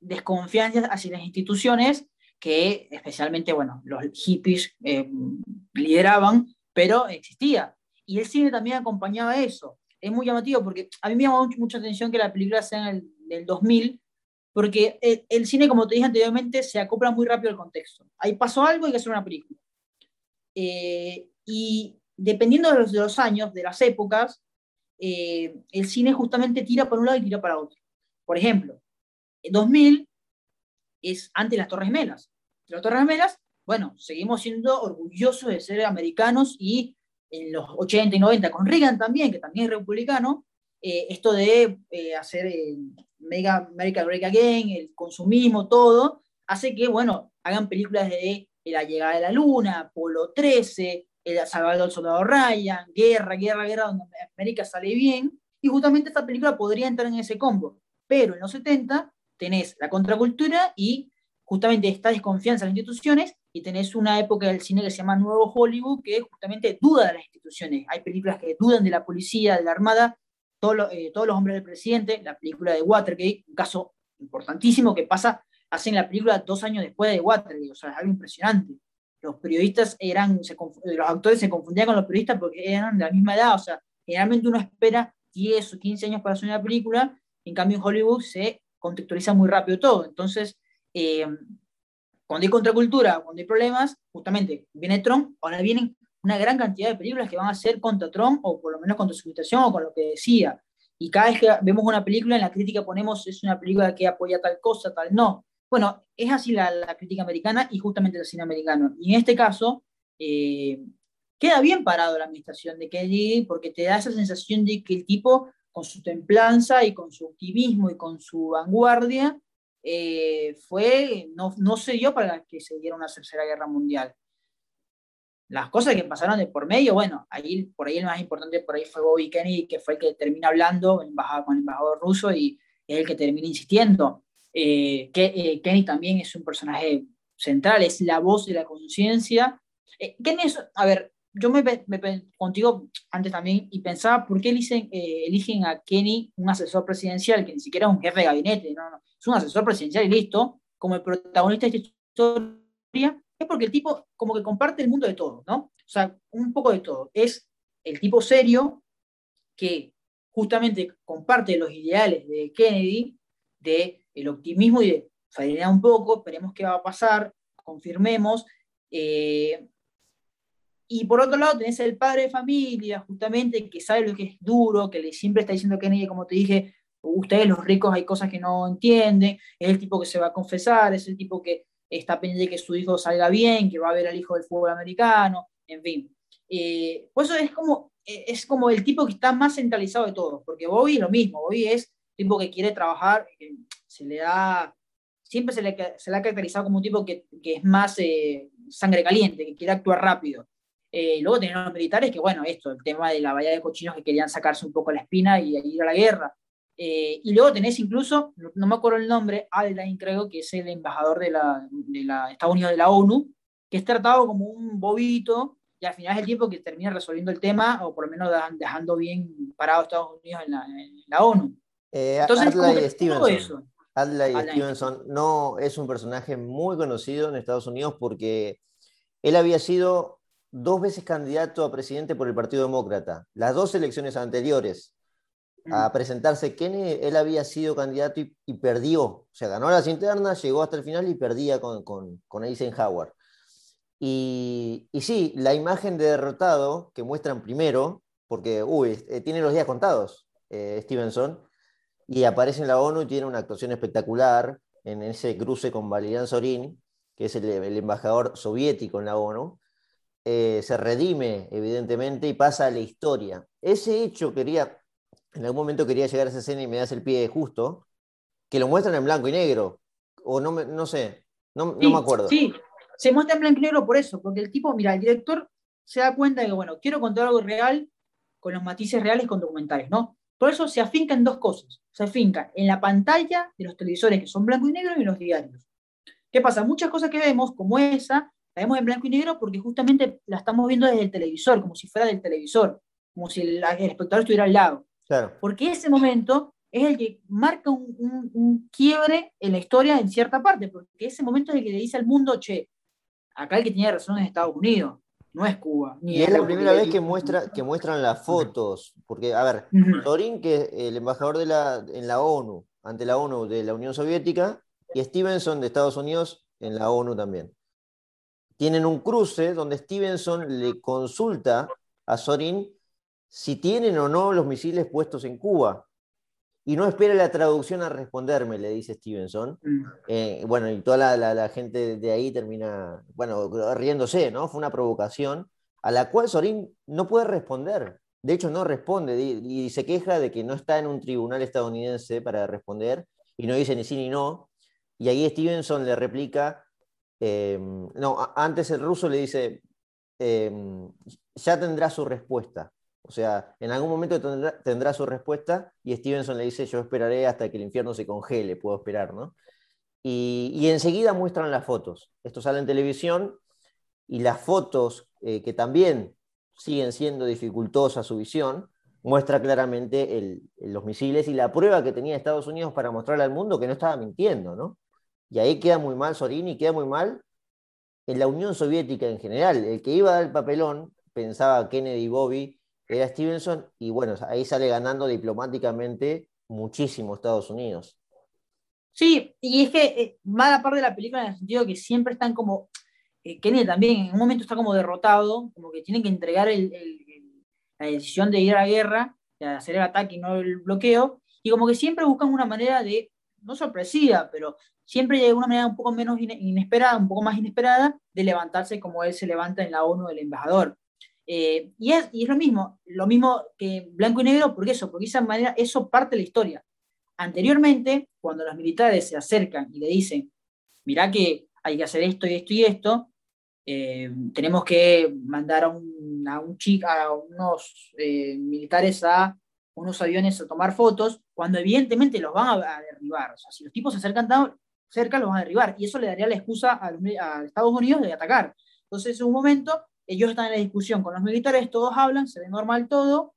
desconfianza hacia las instituciones que especialmente, bueno, los hippies em, lideraban, pero existía. Y el cine también acompañaba eso. Es muy llamativo porque a mí me llamó mucha atención que la película sea en el 2000, porque el, cine, como te dije anteriormente, se acopla muy rápido al contexto. Ahí pasó algo y hay que hacer una película. Eh, y dependiendo de los, años, de las épocas, eh, el cine justamente tira para un lado y tira para otro. Por ejemplo, 2000 es antes de las Torres Gemelas. Las Torres Gemelas, bueno, seguimos siendo orgullosos de ser americanos y en los 80 y 90 con Reagan también, que también es republicano, eh, esto de hacer Mega, America Break Again, el consumismo, todo, hace que, bueno, hagan películas de La llegada de la luna, Polo 13, El Salvador del Soldado Ryan, Guerra, Guerra, Guerra, donde América sale bien, y justamente esta película podría entrar en ese combo. Pero en los 70 tenés la contracultura y justamente esta desconfianza en las instituciones, y tenés una época del cine que se llama Nuevo Hollywood, que justamente duda de las instituciones. Hay películas que dudan de la policía, de la armada, eh, todos los hombres del presidente, la película de Watergate, un caso importantísimo que pasa, hacen la película dos años después de Watergate, o sea, es algo impresionante. Los periodistas eran, los actores se confundían con los periodistas porque eran de la misma edad, o sea, generalmente uno espera 10 o 15 años para hacer una película, en cambio en Hollywood se contextualiza muy rápido todo. Entonces, eh, cuando hay contracultura, cuando hay problemas, justamente viene Trump, ahora vienen una gran cantidad de películas que van a ser contra Trump, o por lo menos contra su situación, o con lo que decía. Y cada vez que vemos una película, en la crítica ponemos es una película que apoya tal cosa, tal no. Bueno, es así la, crítica americana y justamente el cine americano. Y en este caso, eh, queda bien parado la administración de Kennedy porque te da esa sensación de que el tipo, con su templanza y con su optimismo y con su vanguardia, eh, fue, no, no se dio para que se diera una tercera guerra mundial las cosas que pasaron de por medio, bueno, ahí, por ahí el más importante por ahí fue Bobby Kennedy, que fue el que termina hablando con el embajador ruso y es el que termina insistiendo. Eh, que, eh, Kennedy también es un personaje central, es la voz de la conciencia. Eh, Kennedy es, a ver, yo me, me, contigo antes también y pensaba, ¿por qué eligen, eh, eligen a Kenny un asesor presidencial que ni siquiera es un jefe de gabinete? No, no, es un asesor presidencial y listo, como el protagonista de esta historia, es porque el tipo como que comparte el mundo de todo, ¿no? O sea, un poco de todo. Es el tipo serio que justamente comparte los ideales de Kennedy, de el optimismo y de frenar un poco, esperemos qué va a pasar, confirmemos. Eh, y por otro lado tenés el padre de familia, justamente, que sabe lo que es duro, que le siempre está diciendo a Kennedy, como te dije, ustedes los ricos hay cosas que no entienden, es el tipo que se va a confesar, es el tipo que está pendiente de que su hijo salga bien, que va a ver al hijo del fútbol americano, en fin. Eh, pues eso es como, eh, es como el tipo que está más centralizado de todos, porque Bobby es lo mismo, Bobby es tipo que quiere trabajar, se le da, siempre se le, se le ha caracterizado como un tipo que, que es más eh, sangre caliente, que quiere actuar rápido. luego tenemos los militares que, bueno, esto, el tema de la bahía de cochinos que querían sacarse un poco la espina y ir a la guerra. Eh, y luego tenés incluso, no, me acuerdo el nombre, Aldrin creo que es el embajador de, la, de la Estados Unidos de la ONU, que es tratado como un bobito y al final es el tiempo que termina resolviendo el tema o por lo menos dejando bien parado a Estados Unidos en la, ONU. Eh, Entonces, Adlai Stevenson. Adlai Stevenson no es un personaje muy conocido en Estados Unidos porque él había sido dos veces candidato a presidente por el Partido Demócrata, las dos elecciones anteriores a presentarse Kennedy, él había sido candidato y, perdió. O sea, ganó las internas, llegó hasta el final y perdía con, con, Eisenhower. Y, y, sí, la imagen de derrotado que muestran primero, porque, uy, eh, tiene los días contados, eh, Stevenson, y aparece en la ONU y tiene una actuación espectacular en ese cruce con Valerian Sorin, que es el, embajador soviético en la ONU. Eh, se redime, evidentemente, y pasa a la historia. Ese hecho quería en algún momento quería llegar a esa escena y me das el pie justo, que lo muestran en blanco y negro, o no, me, no sé, no, no me acuerdo. Sí, se muestra en blanco y negro por eso, porque el tipo, mira, el director se da cuenta de que, bueno, quiero contar algo real con los matices reales con documentales, ¿no? Por eso se afinca en dos cosas. Se afinca en la pantalla de los televisores que son blanco y negro y en los diarios. ¿Qué pasa? Muchas cosas que vemos, como esa, la vemos en blanco y negro porque justamente la estamos viendo desde el televisor, como si fuera del televisor, como si el, el espectador estuviera al lado. Claro. Porque ese momento es el que marca un, quiebre en la historia en cierta parte, porque ese momento es el que le dice al mundo, che, acá el que tiene razón es Estados Unidos, no es Cuba. y es la primera vez que, muestra, que muestran las fotos, porque, a ver, Torín, que es el embajador de la, en la ONU, ante la ONU de la Unión Soviética, y Stevenson de Estados Unidos en la ONU también. Tienen un cruce donde Stevenson le consulta a Sorin si tienen o no los misiles puestos en Cuba. Y no espera la traducción a responderme, le dice Stevenson. Mm. Eh, bueno, y toda la, gente de ahí termina, bueno, riéndose, ¿no? Fue una provocación a la cual Sorin no puede responder. De hecho, no responde y, se queja de que no está en un tribunal estadounidense para responder y no dice ni sí ni no. Y ahí Stevenson le replica, em, no, antes el ruso le dice, em, ya tendrá su respuesta. O sea, en algún momento tendrá, su respuesta y Stevenson le dice, yo esperaré hasta que el infierno se congele, puedo esperar, ¿no? Y, enseguida muestran las fotos. Esto sale en televisión y las fotos, eh, que también siguen siendo dificultosas su visión, muestra claramente los misiles y la prueba que tenía Estados Unidos para mostrarle al mundo que no estaba mintiendo, ¿no? Y ahí queda muy mal Sorini, queda muy mal en la Unión Soviética en general. El que iba a dar el papelón pensaba Kennedy y Bobby era Stevenson, y bueno, ahí sale ganando diplomáticamente muchísimo Estados Unidos. Sí, y es que eh, mala parte de la película en el sentido que siempre están como, eh, Kennedy también en un momento está como derrotado, como que tienen que entregar la decisión de ir a la guerra, de hacer el ataque y no el bloqueo, y como que siempre buscan una manera de, no sorpresiva, pero siempre de una manera un poco menos inesperada, un poco más inesperada, de levantarse como él se levanta en la ONU del embajador. Eh, y, es, y es lo mismo, lo mismo que blanco y negro, porque eso, porque esa manera, eso parte de la historia. Anteriormente, cuando los militares se acercan y le dicen, mirá que hay que hacer esto y esto y esto, eh, tenemos que mandar a, un, a, un chico, a unos eh, militares a unos aviones a tomar fotos, cuando evidentemente los van a, derribar. O sea, si los tipos se acercan tan cerca, los van a derribar. Y eso le daría la excusa a, a Estados Unidos de atacar. Entonces, en un momento, ellos están en la discusión con los militares, todos hablan, se ve normal todo.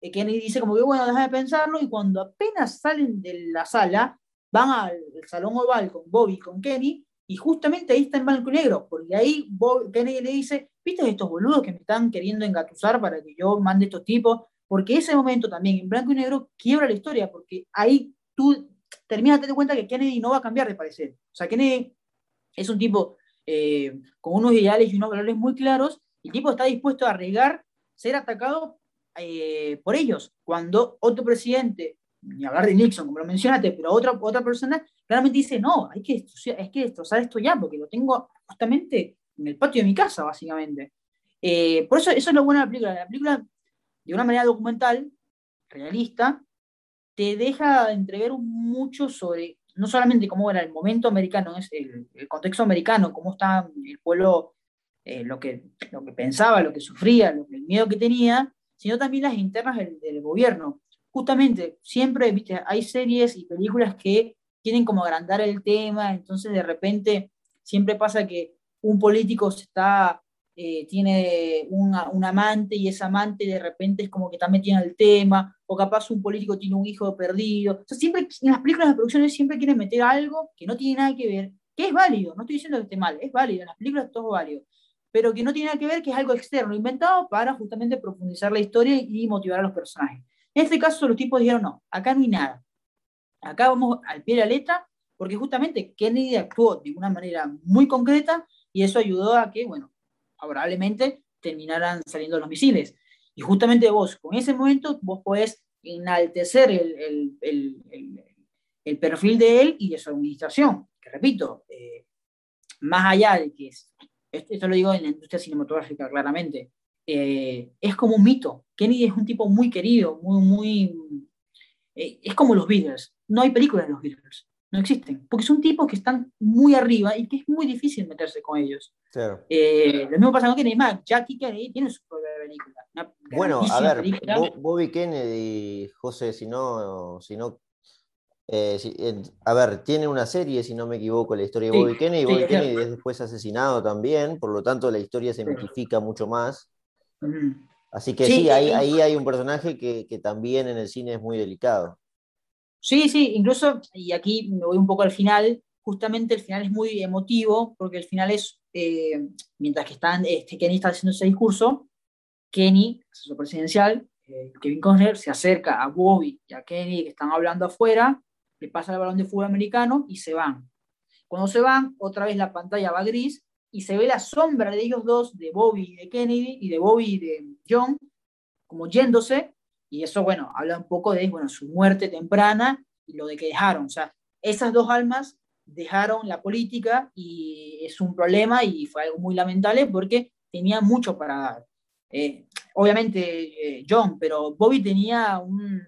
Eh, Kennedy dice como que, bueno, déjame pensarlo, y cuando apenas salen de la sala, van al salón oval con Bobby, con Kenny, y justamente ahí está en blanco y negro, porque ahí Kennedy le dice, ¿viste estos boludos que me están queriendo engatusar para que yo mande estos tipos? Porque ese momento también en blanco y negro quiebra la historia, porque ahí tú terminas de cuenta que Kennedy no va a cambiar de parecer. O sea, Kennedy es un tipo eh, con unos ideales y unos valores muy claros, el tipo está dispuesto a arriesgar ser atacado eh, por ellos, cuando otro presidente, ni hablar de Nixon, como lo mencionaste, pero otra, otra persona claramente dice, no, hay que, hay que destrozar esto ya, porque lo tengo justamente en el patio de mi casa, básicamente. Eh, por eso, eso es lo bueno de la película. La película, de una manera documental, realista, te deja entrever mucho sobre no solamente cómo era el momento americano, es el, contexto americano, cómo está el pueblo, eh, lo, que, lo que pensaba, lo que sufría, lo, el miedo que tenía, sino también las internas del, gobierno. Justamente, siempre ¿viste? hay series y películas que quieren como agrandar el tema, entonces de repente siempre pasa que un político se está eh, tiene un amante y ese amante de repente es como que metido en el tema, o capaz un político tiene un hijo perdido. O sea, siempre en las películas de producciones siempre quieren meter algo que no tiene nada que ver, que es válido, no estoy diciendo que esté mal, es válido, en las películas todo es válido, pero que no tiene nada que ver, que es algo externo, inventado para justamente profundizar la historia y motivar a los personajes. En este caso los tipos dijeron, no, acá no hay nada. Acá vamos al pie de la letra, porque justamente Kennedy actuó de una manera muy concreta y eso ayudó a que, bueno, favorablemente terminaran saliendo los misiles. Y justamente vos, con ese momento, vos podés enaltecer el, el, el, perfil de él y de su administración, que repito, eh, más allá de que, esto, lo digo en la industria cinematográfica claramente, eh, es como un mito. Kennedy es un tipo muy querido, muy, muy... Eh, es como los Beatles. No hay películas de los Beatles no existen, porque son tipos que están muy arriba y que es muy difícil meterse con ellos. Eh, lo mismo pasa con Kennedy Mac, Jackie Kennedy tiene su propia película. Bueno, a ver, Bobby Kennedy, José, si no, si no eh, a ver, tiene una serie, si no me equivoco, la historia de Bobby Kennedy. Bobby Kennedy es después asesinado también, por lo tanto la historia se mitifica mucho más. Así que sí, ahí, ahí, hay un personaje que, que, también en el cine es muy delicado. Sí, sí, incluso, y aquí me voy un poco al final, justamente el final es muy emotivo, porque el final es, eh, mientras que están, este, Kenny está haciendo ese discurso, Kenny, asesor presidencial, eh, Kevin Costner, se acerca a Bobby y a Kenny que están hablando afuera, le pasa el balón de fútbol americano y se van. Cuando se van, otra vez la pantalla va gris y se ve la sombra de ellos dos, de Bobby y de Kennedy, y de Bobby y de John, como yéndose, y eso, bueno, habla un poco de bueno, su muerte temprana y lo de que dejaron. O sea, esas dos almas dejaron la política y es un problema y fue algo muy lamentable porque tenía mucho para dar. Eh, obviamente eh, John, pero Bobby tenía un...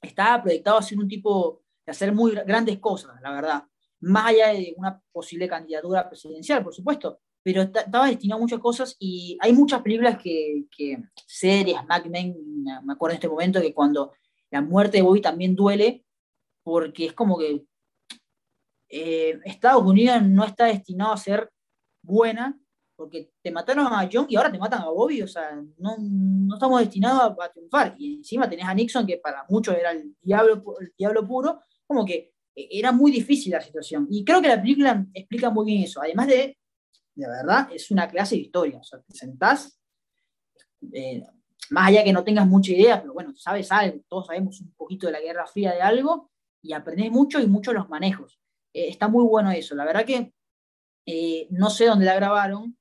estaba proyectado a ser un tipo de hacer muy grandes cosas, la verdad más allá de una posible candidatura presidencial, por supuesto, pero estaba destinado a muchas cosas y hay muchas películas que, series, Mad Men, me acuerdo en este momento que cuando la muerte de Bobby también duele, porque es como que eh, Estados Unidos no está destinado a ser buena, porque te mataron a John y ahora te matan a Bobby, o sea, no, no estamos destinados a, a, triunfar. Y encima tenés a Nixon, que para muchos era el diablo, el diablo puro, como que era muy difícil la situación. Y creo que la película explica muy bien eso. Además de, de verdad, es una clase de historia. O sea, te sentás, eh, más allá que no tengas mucha idea, pero bueno, sabes algo, todos sabemos un poquito de la Guerra Fría de algo, y aprendés mucho y mucho los manejos. Eh, está muy bueno eso. La verdad que eh, no sé dónde la grabaron.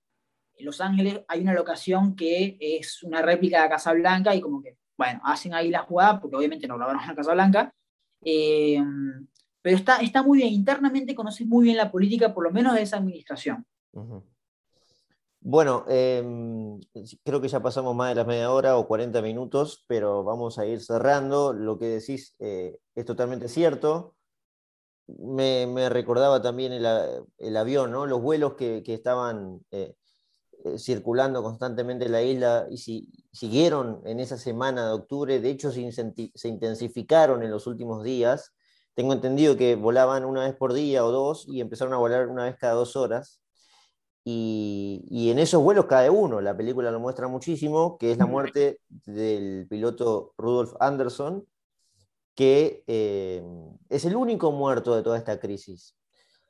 En Los Ángeles hay una locación que es una réplica de Casa Blanca y como que, bueno, hacen ahí la jugada, porque obviamente no grabaron en la Casa Blanca. Pero está, está muy bien, internamente conoces muy bien la política, por lo menos de esa administración. Bueno, em, creo que ya pasamos más de las media hora o 40 minutos, pero vamos a ir cerrando. Lo que decís eh, es totalmente cierto. Me, recordaba también el, avión, ¿no? los vuelos que, estaban eh, eh, circulando constantemente en la isla y si, siguieron en esa semana de octubre. De hecho, se, se intensificaron en los últimos días tengo entendido que volaban una vez por día o dos y empezaron a volar una vez cada dos horas. Y, en esos vuelos cae uno. La película lo muestra muchísimo, que es la muerte del piloto Rudolf Anderson, que eh, es el único muerto de toda esta crisis.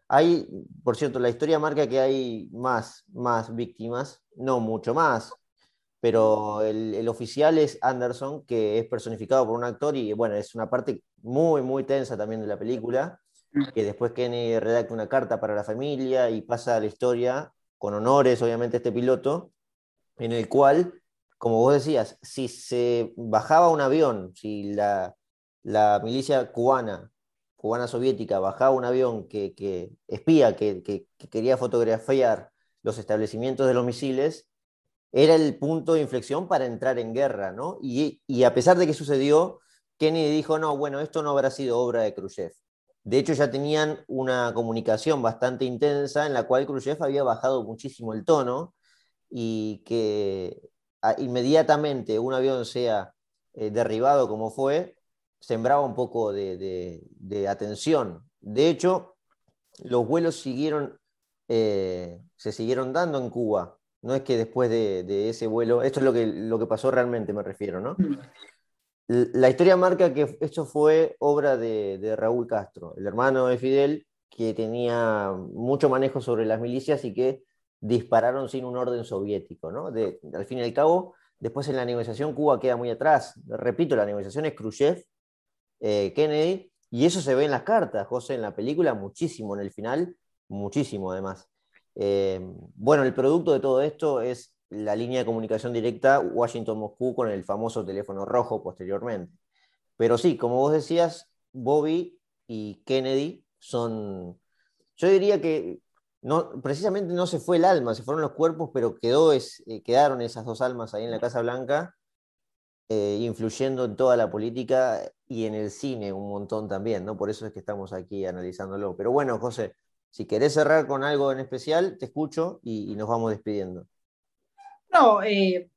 Hay, por cierto, la historia marca que hay más, más víctimas, no mucho más, pero el, oficial es Anderson, que es personificado por un actor y bueno, es una parte muy, muy tensa también de la película, mm. que después Kenny redacta una carta para la familia y pasa a la historia, con honores obviamente este piloto, en el cual, como vos decías, si se bajaba un avión, si la, milicia cubana, cubana soviética, bajaba un avión que, espía, que, que quería fotografiar los establecimientos de los misiles, era el punto de inflexión para entrar en guerra, ¿no? Y, a pesar de que sucedió, Kennedy dijo, no, bueno, esto no habrá sido obra de Khrushchev. De hecho, ya tenían una comunicación bastante intensa en la cual Khrushchev había bajado muchísimo el tono y que inmediatamente un avión sea eh, derribado como fue, sembraba un poco de, atención. De hecho, los vuelos siguieron, eh, se siguieron dando en Cuba no es que después de, ese vuelo, esto es lo que, lo que pasó realmente, me refiero, ¿no? La historia marca que esto fue obra de, Raúl Castro, el hermano de Fidel, que tenía mucho manejo sobre las milicias y que dispararon sin un orden soviético, ¿no? al fin y al cabo, después en la negociación Cuba queda muy atrás. Repito, la negociación es Khrushchev, eh, Kennedy, y eso se ve en las cartas, José, en la película, muchísimo, en el final, muchísimo además. Eh, bueno, el producto de todo esto es la línea de comunicación directa Washington-Moscú con el famoso teléfono rojo posteriormente. Pero sí, como vos decías, Bobby y Kennedy son, yo diría que no, precisamente no se fue el alma, se fueron los cuerpos, pero quedó es, eh, quedaron esas dos almas ahí en la Casa Blanca, eh, influyendo en toda la política y en el cine un montón también, ¿no? Por eso es que estamos aquí analizándolo. Pero bueno, José, si querés cerrar con algo en especial, te escucho y, nos vamos despidiendo. No, eh,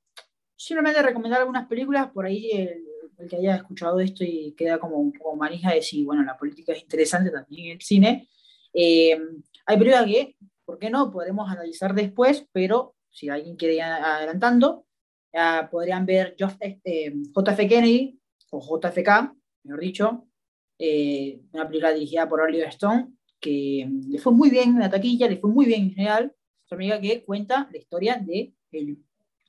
simplemente recomendar algunas películas, por ahí el, que haya escuchado esto y queda como un poco manija de decir, bueno, la política es interesante también en el cine. Eh, hay películas que, ¿por qué no? Podremos analizar después, pero si alguien quiere ir adelantando, podrían ver JF, eh, Kennedy, o JFK, mejor dicho, eh, una película dirigida por Oliver Stone, que le fue muy bien en la taquilla, le fue muy bien en general. Una que cuenta la historia de el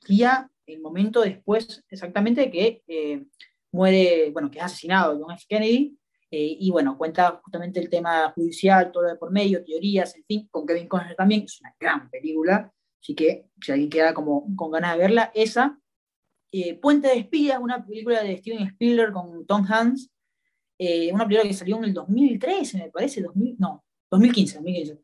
día, el momento después exactamente que eh, muere, bueno, que es asesinado John F. Kennedy, eh, y bueno, cuenta justamente el tema judicial, todo de por medio, teorías, en fin, con Kevin Costner también, es una gran película, así que si alguien queda como con ganas de verla, esa. Eh, Puente de Espías, una película de Steven Spielberg con Tom Hanks, eh, una película que salió en el 2013, me parece, 2000, no, 2015, 2015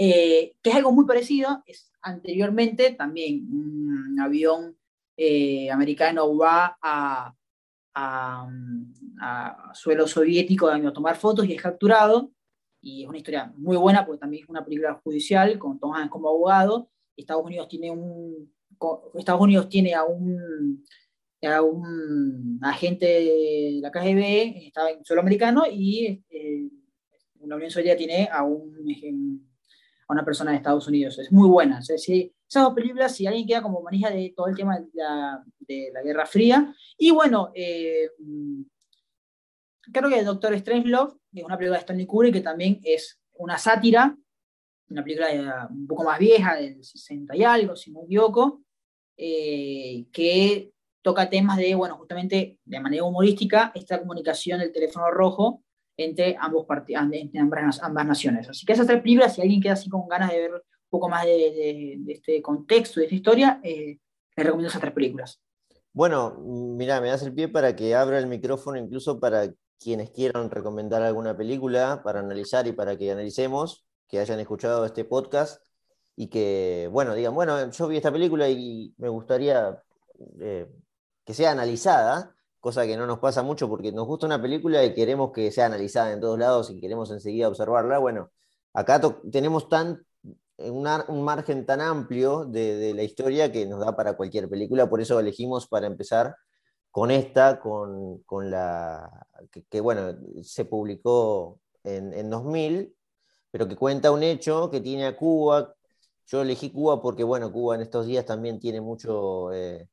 que es algo muy parecido, es anteriormente también un avión americano va a a, suelo soviético a tomar fotos y es capturado. Y es una historia muy buena porque también es una película judicial con Tom Hanks como abogado. Estados Unidos tiene un Estados Unidos tiene a un, un agente de la KGB, estaba en suelo americano, y eh, la Unión Soviética tiene a, un, a una persona de Estados Unidos. Es muy buena. esas dos películas, si alguien queda como manija de todo el tema de la, de Guerra Fría. Y bueno, eh, creo que Doctor Strangelove, que es una película de Stanley Kubrick, que también es una sátira, una película un poco más vieja, del 60 y algo, si no eh, que toca temas de, bueno, justamente de manera humorística, esta comunicación del teléfono rojo entre, ambos entre ambas, ambas naciones. Así que esas tres películas, si alguien queda así con ganas de ver un poco más de, este contexto, de esta historia, eh, les recomiendo esas tres películas. Bueno, mira, me das el pie para que abra el micrófono incluso para quienes quieran recomendar alguna película para analizar y para que analicemos, que hayan escuchado este podcast y que, bueno, digan, bueno, yo vi esta película y me gustaría eh, que sea analizada, cosa que no nos pasa mucho porque nos gusta una película y queremos que sea analizada en todos lados y queremos enseguida observarla. Bueno, acá tenemos tan un, margen tan amplio de, la historia que nos da para cualquier película, por eso elegimos para empezar con esta, con, la que, bueno, se publicó en, en 2000, pero que cuenta un hecho que tiene a Cuba. Yo elegí Cuba porque, bueno, Cuba en estos días también tiene mucho, eh,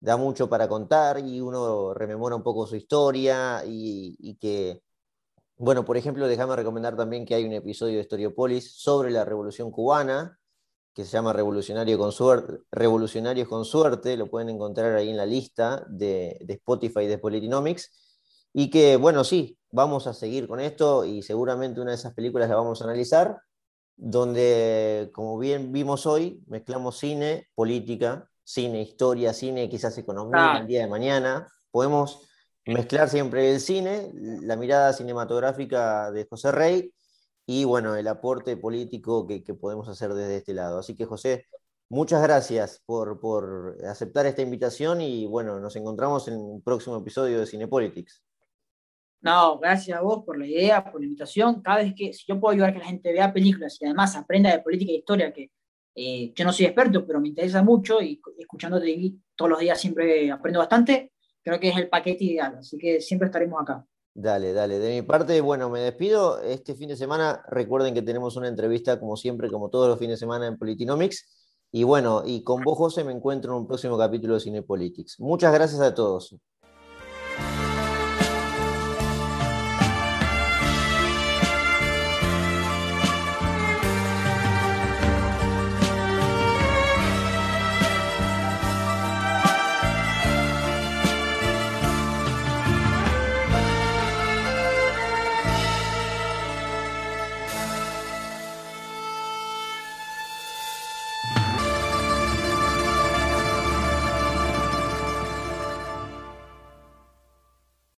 da mucho para contar y uno rememora un poco su historia y, que bueno, por ejemplo, déjame recomendar también que hay un episodio de Historiopolis sobre la Revolución Cubana, que se llama Revolucionario con suerte, Revolucionarios con Suerte, lo pueden encontrar ahí en la lista de, Spotify de Politinomics. Y que, bueno, sí, vamos a seguir con esto y seguramente una de esas películas la vamos a analizar, donde, como bien vimos hoy, mezclamos cine, política, cine, historia, cine, quizás economía el día de mañana. Podemos mezclar siempre el cine, la mirada cinematográfica de José Rey y bueno, el aporte político que, podemos hacer desde este lado. Así que José, muchas gracias por, por, aceptar esta invitación y bueno, nos encontramos en un próximo episodio de Cinepolitics. No, gracias a vos por la idea, por la invitación. Cada vez que, si yo puedo ayudar a que la gente vea películas y además aprenda de política e historia, que eh, yo no soy experto, pero me interesa mucho y escuchándote todos los días siempre aprendo bastante, creo que es el paquete ideal, así que siempre estaremos acá. Dale, dale. De mi parte, bueno, me despido. Este fin de semana, recuerden que tenemos una entrevista, como siempre, como todos los fines de semana en Politinomics. Y bueno, y con vos, José, me encuentro en un próximo capítulo de Cinepolitics. Muchas gracias a todos.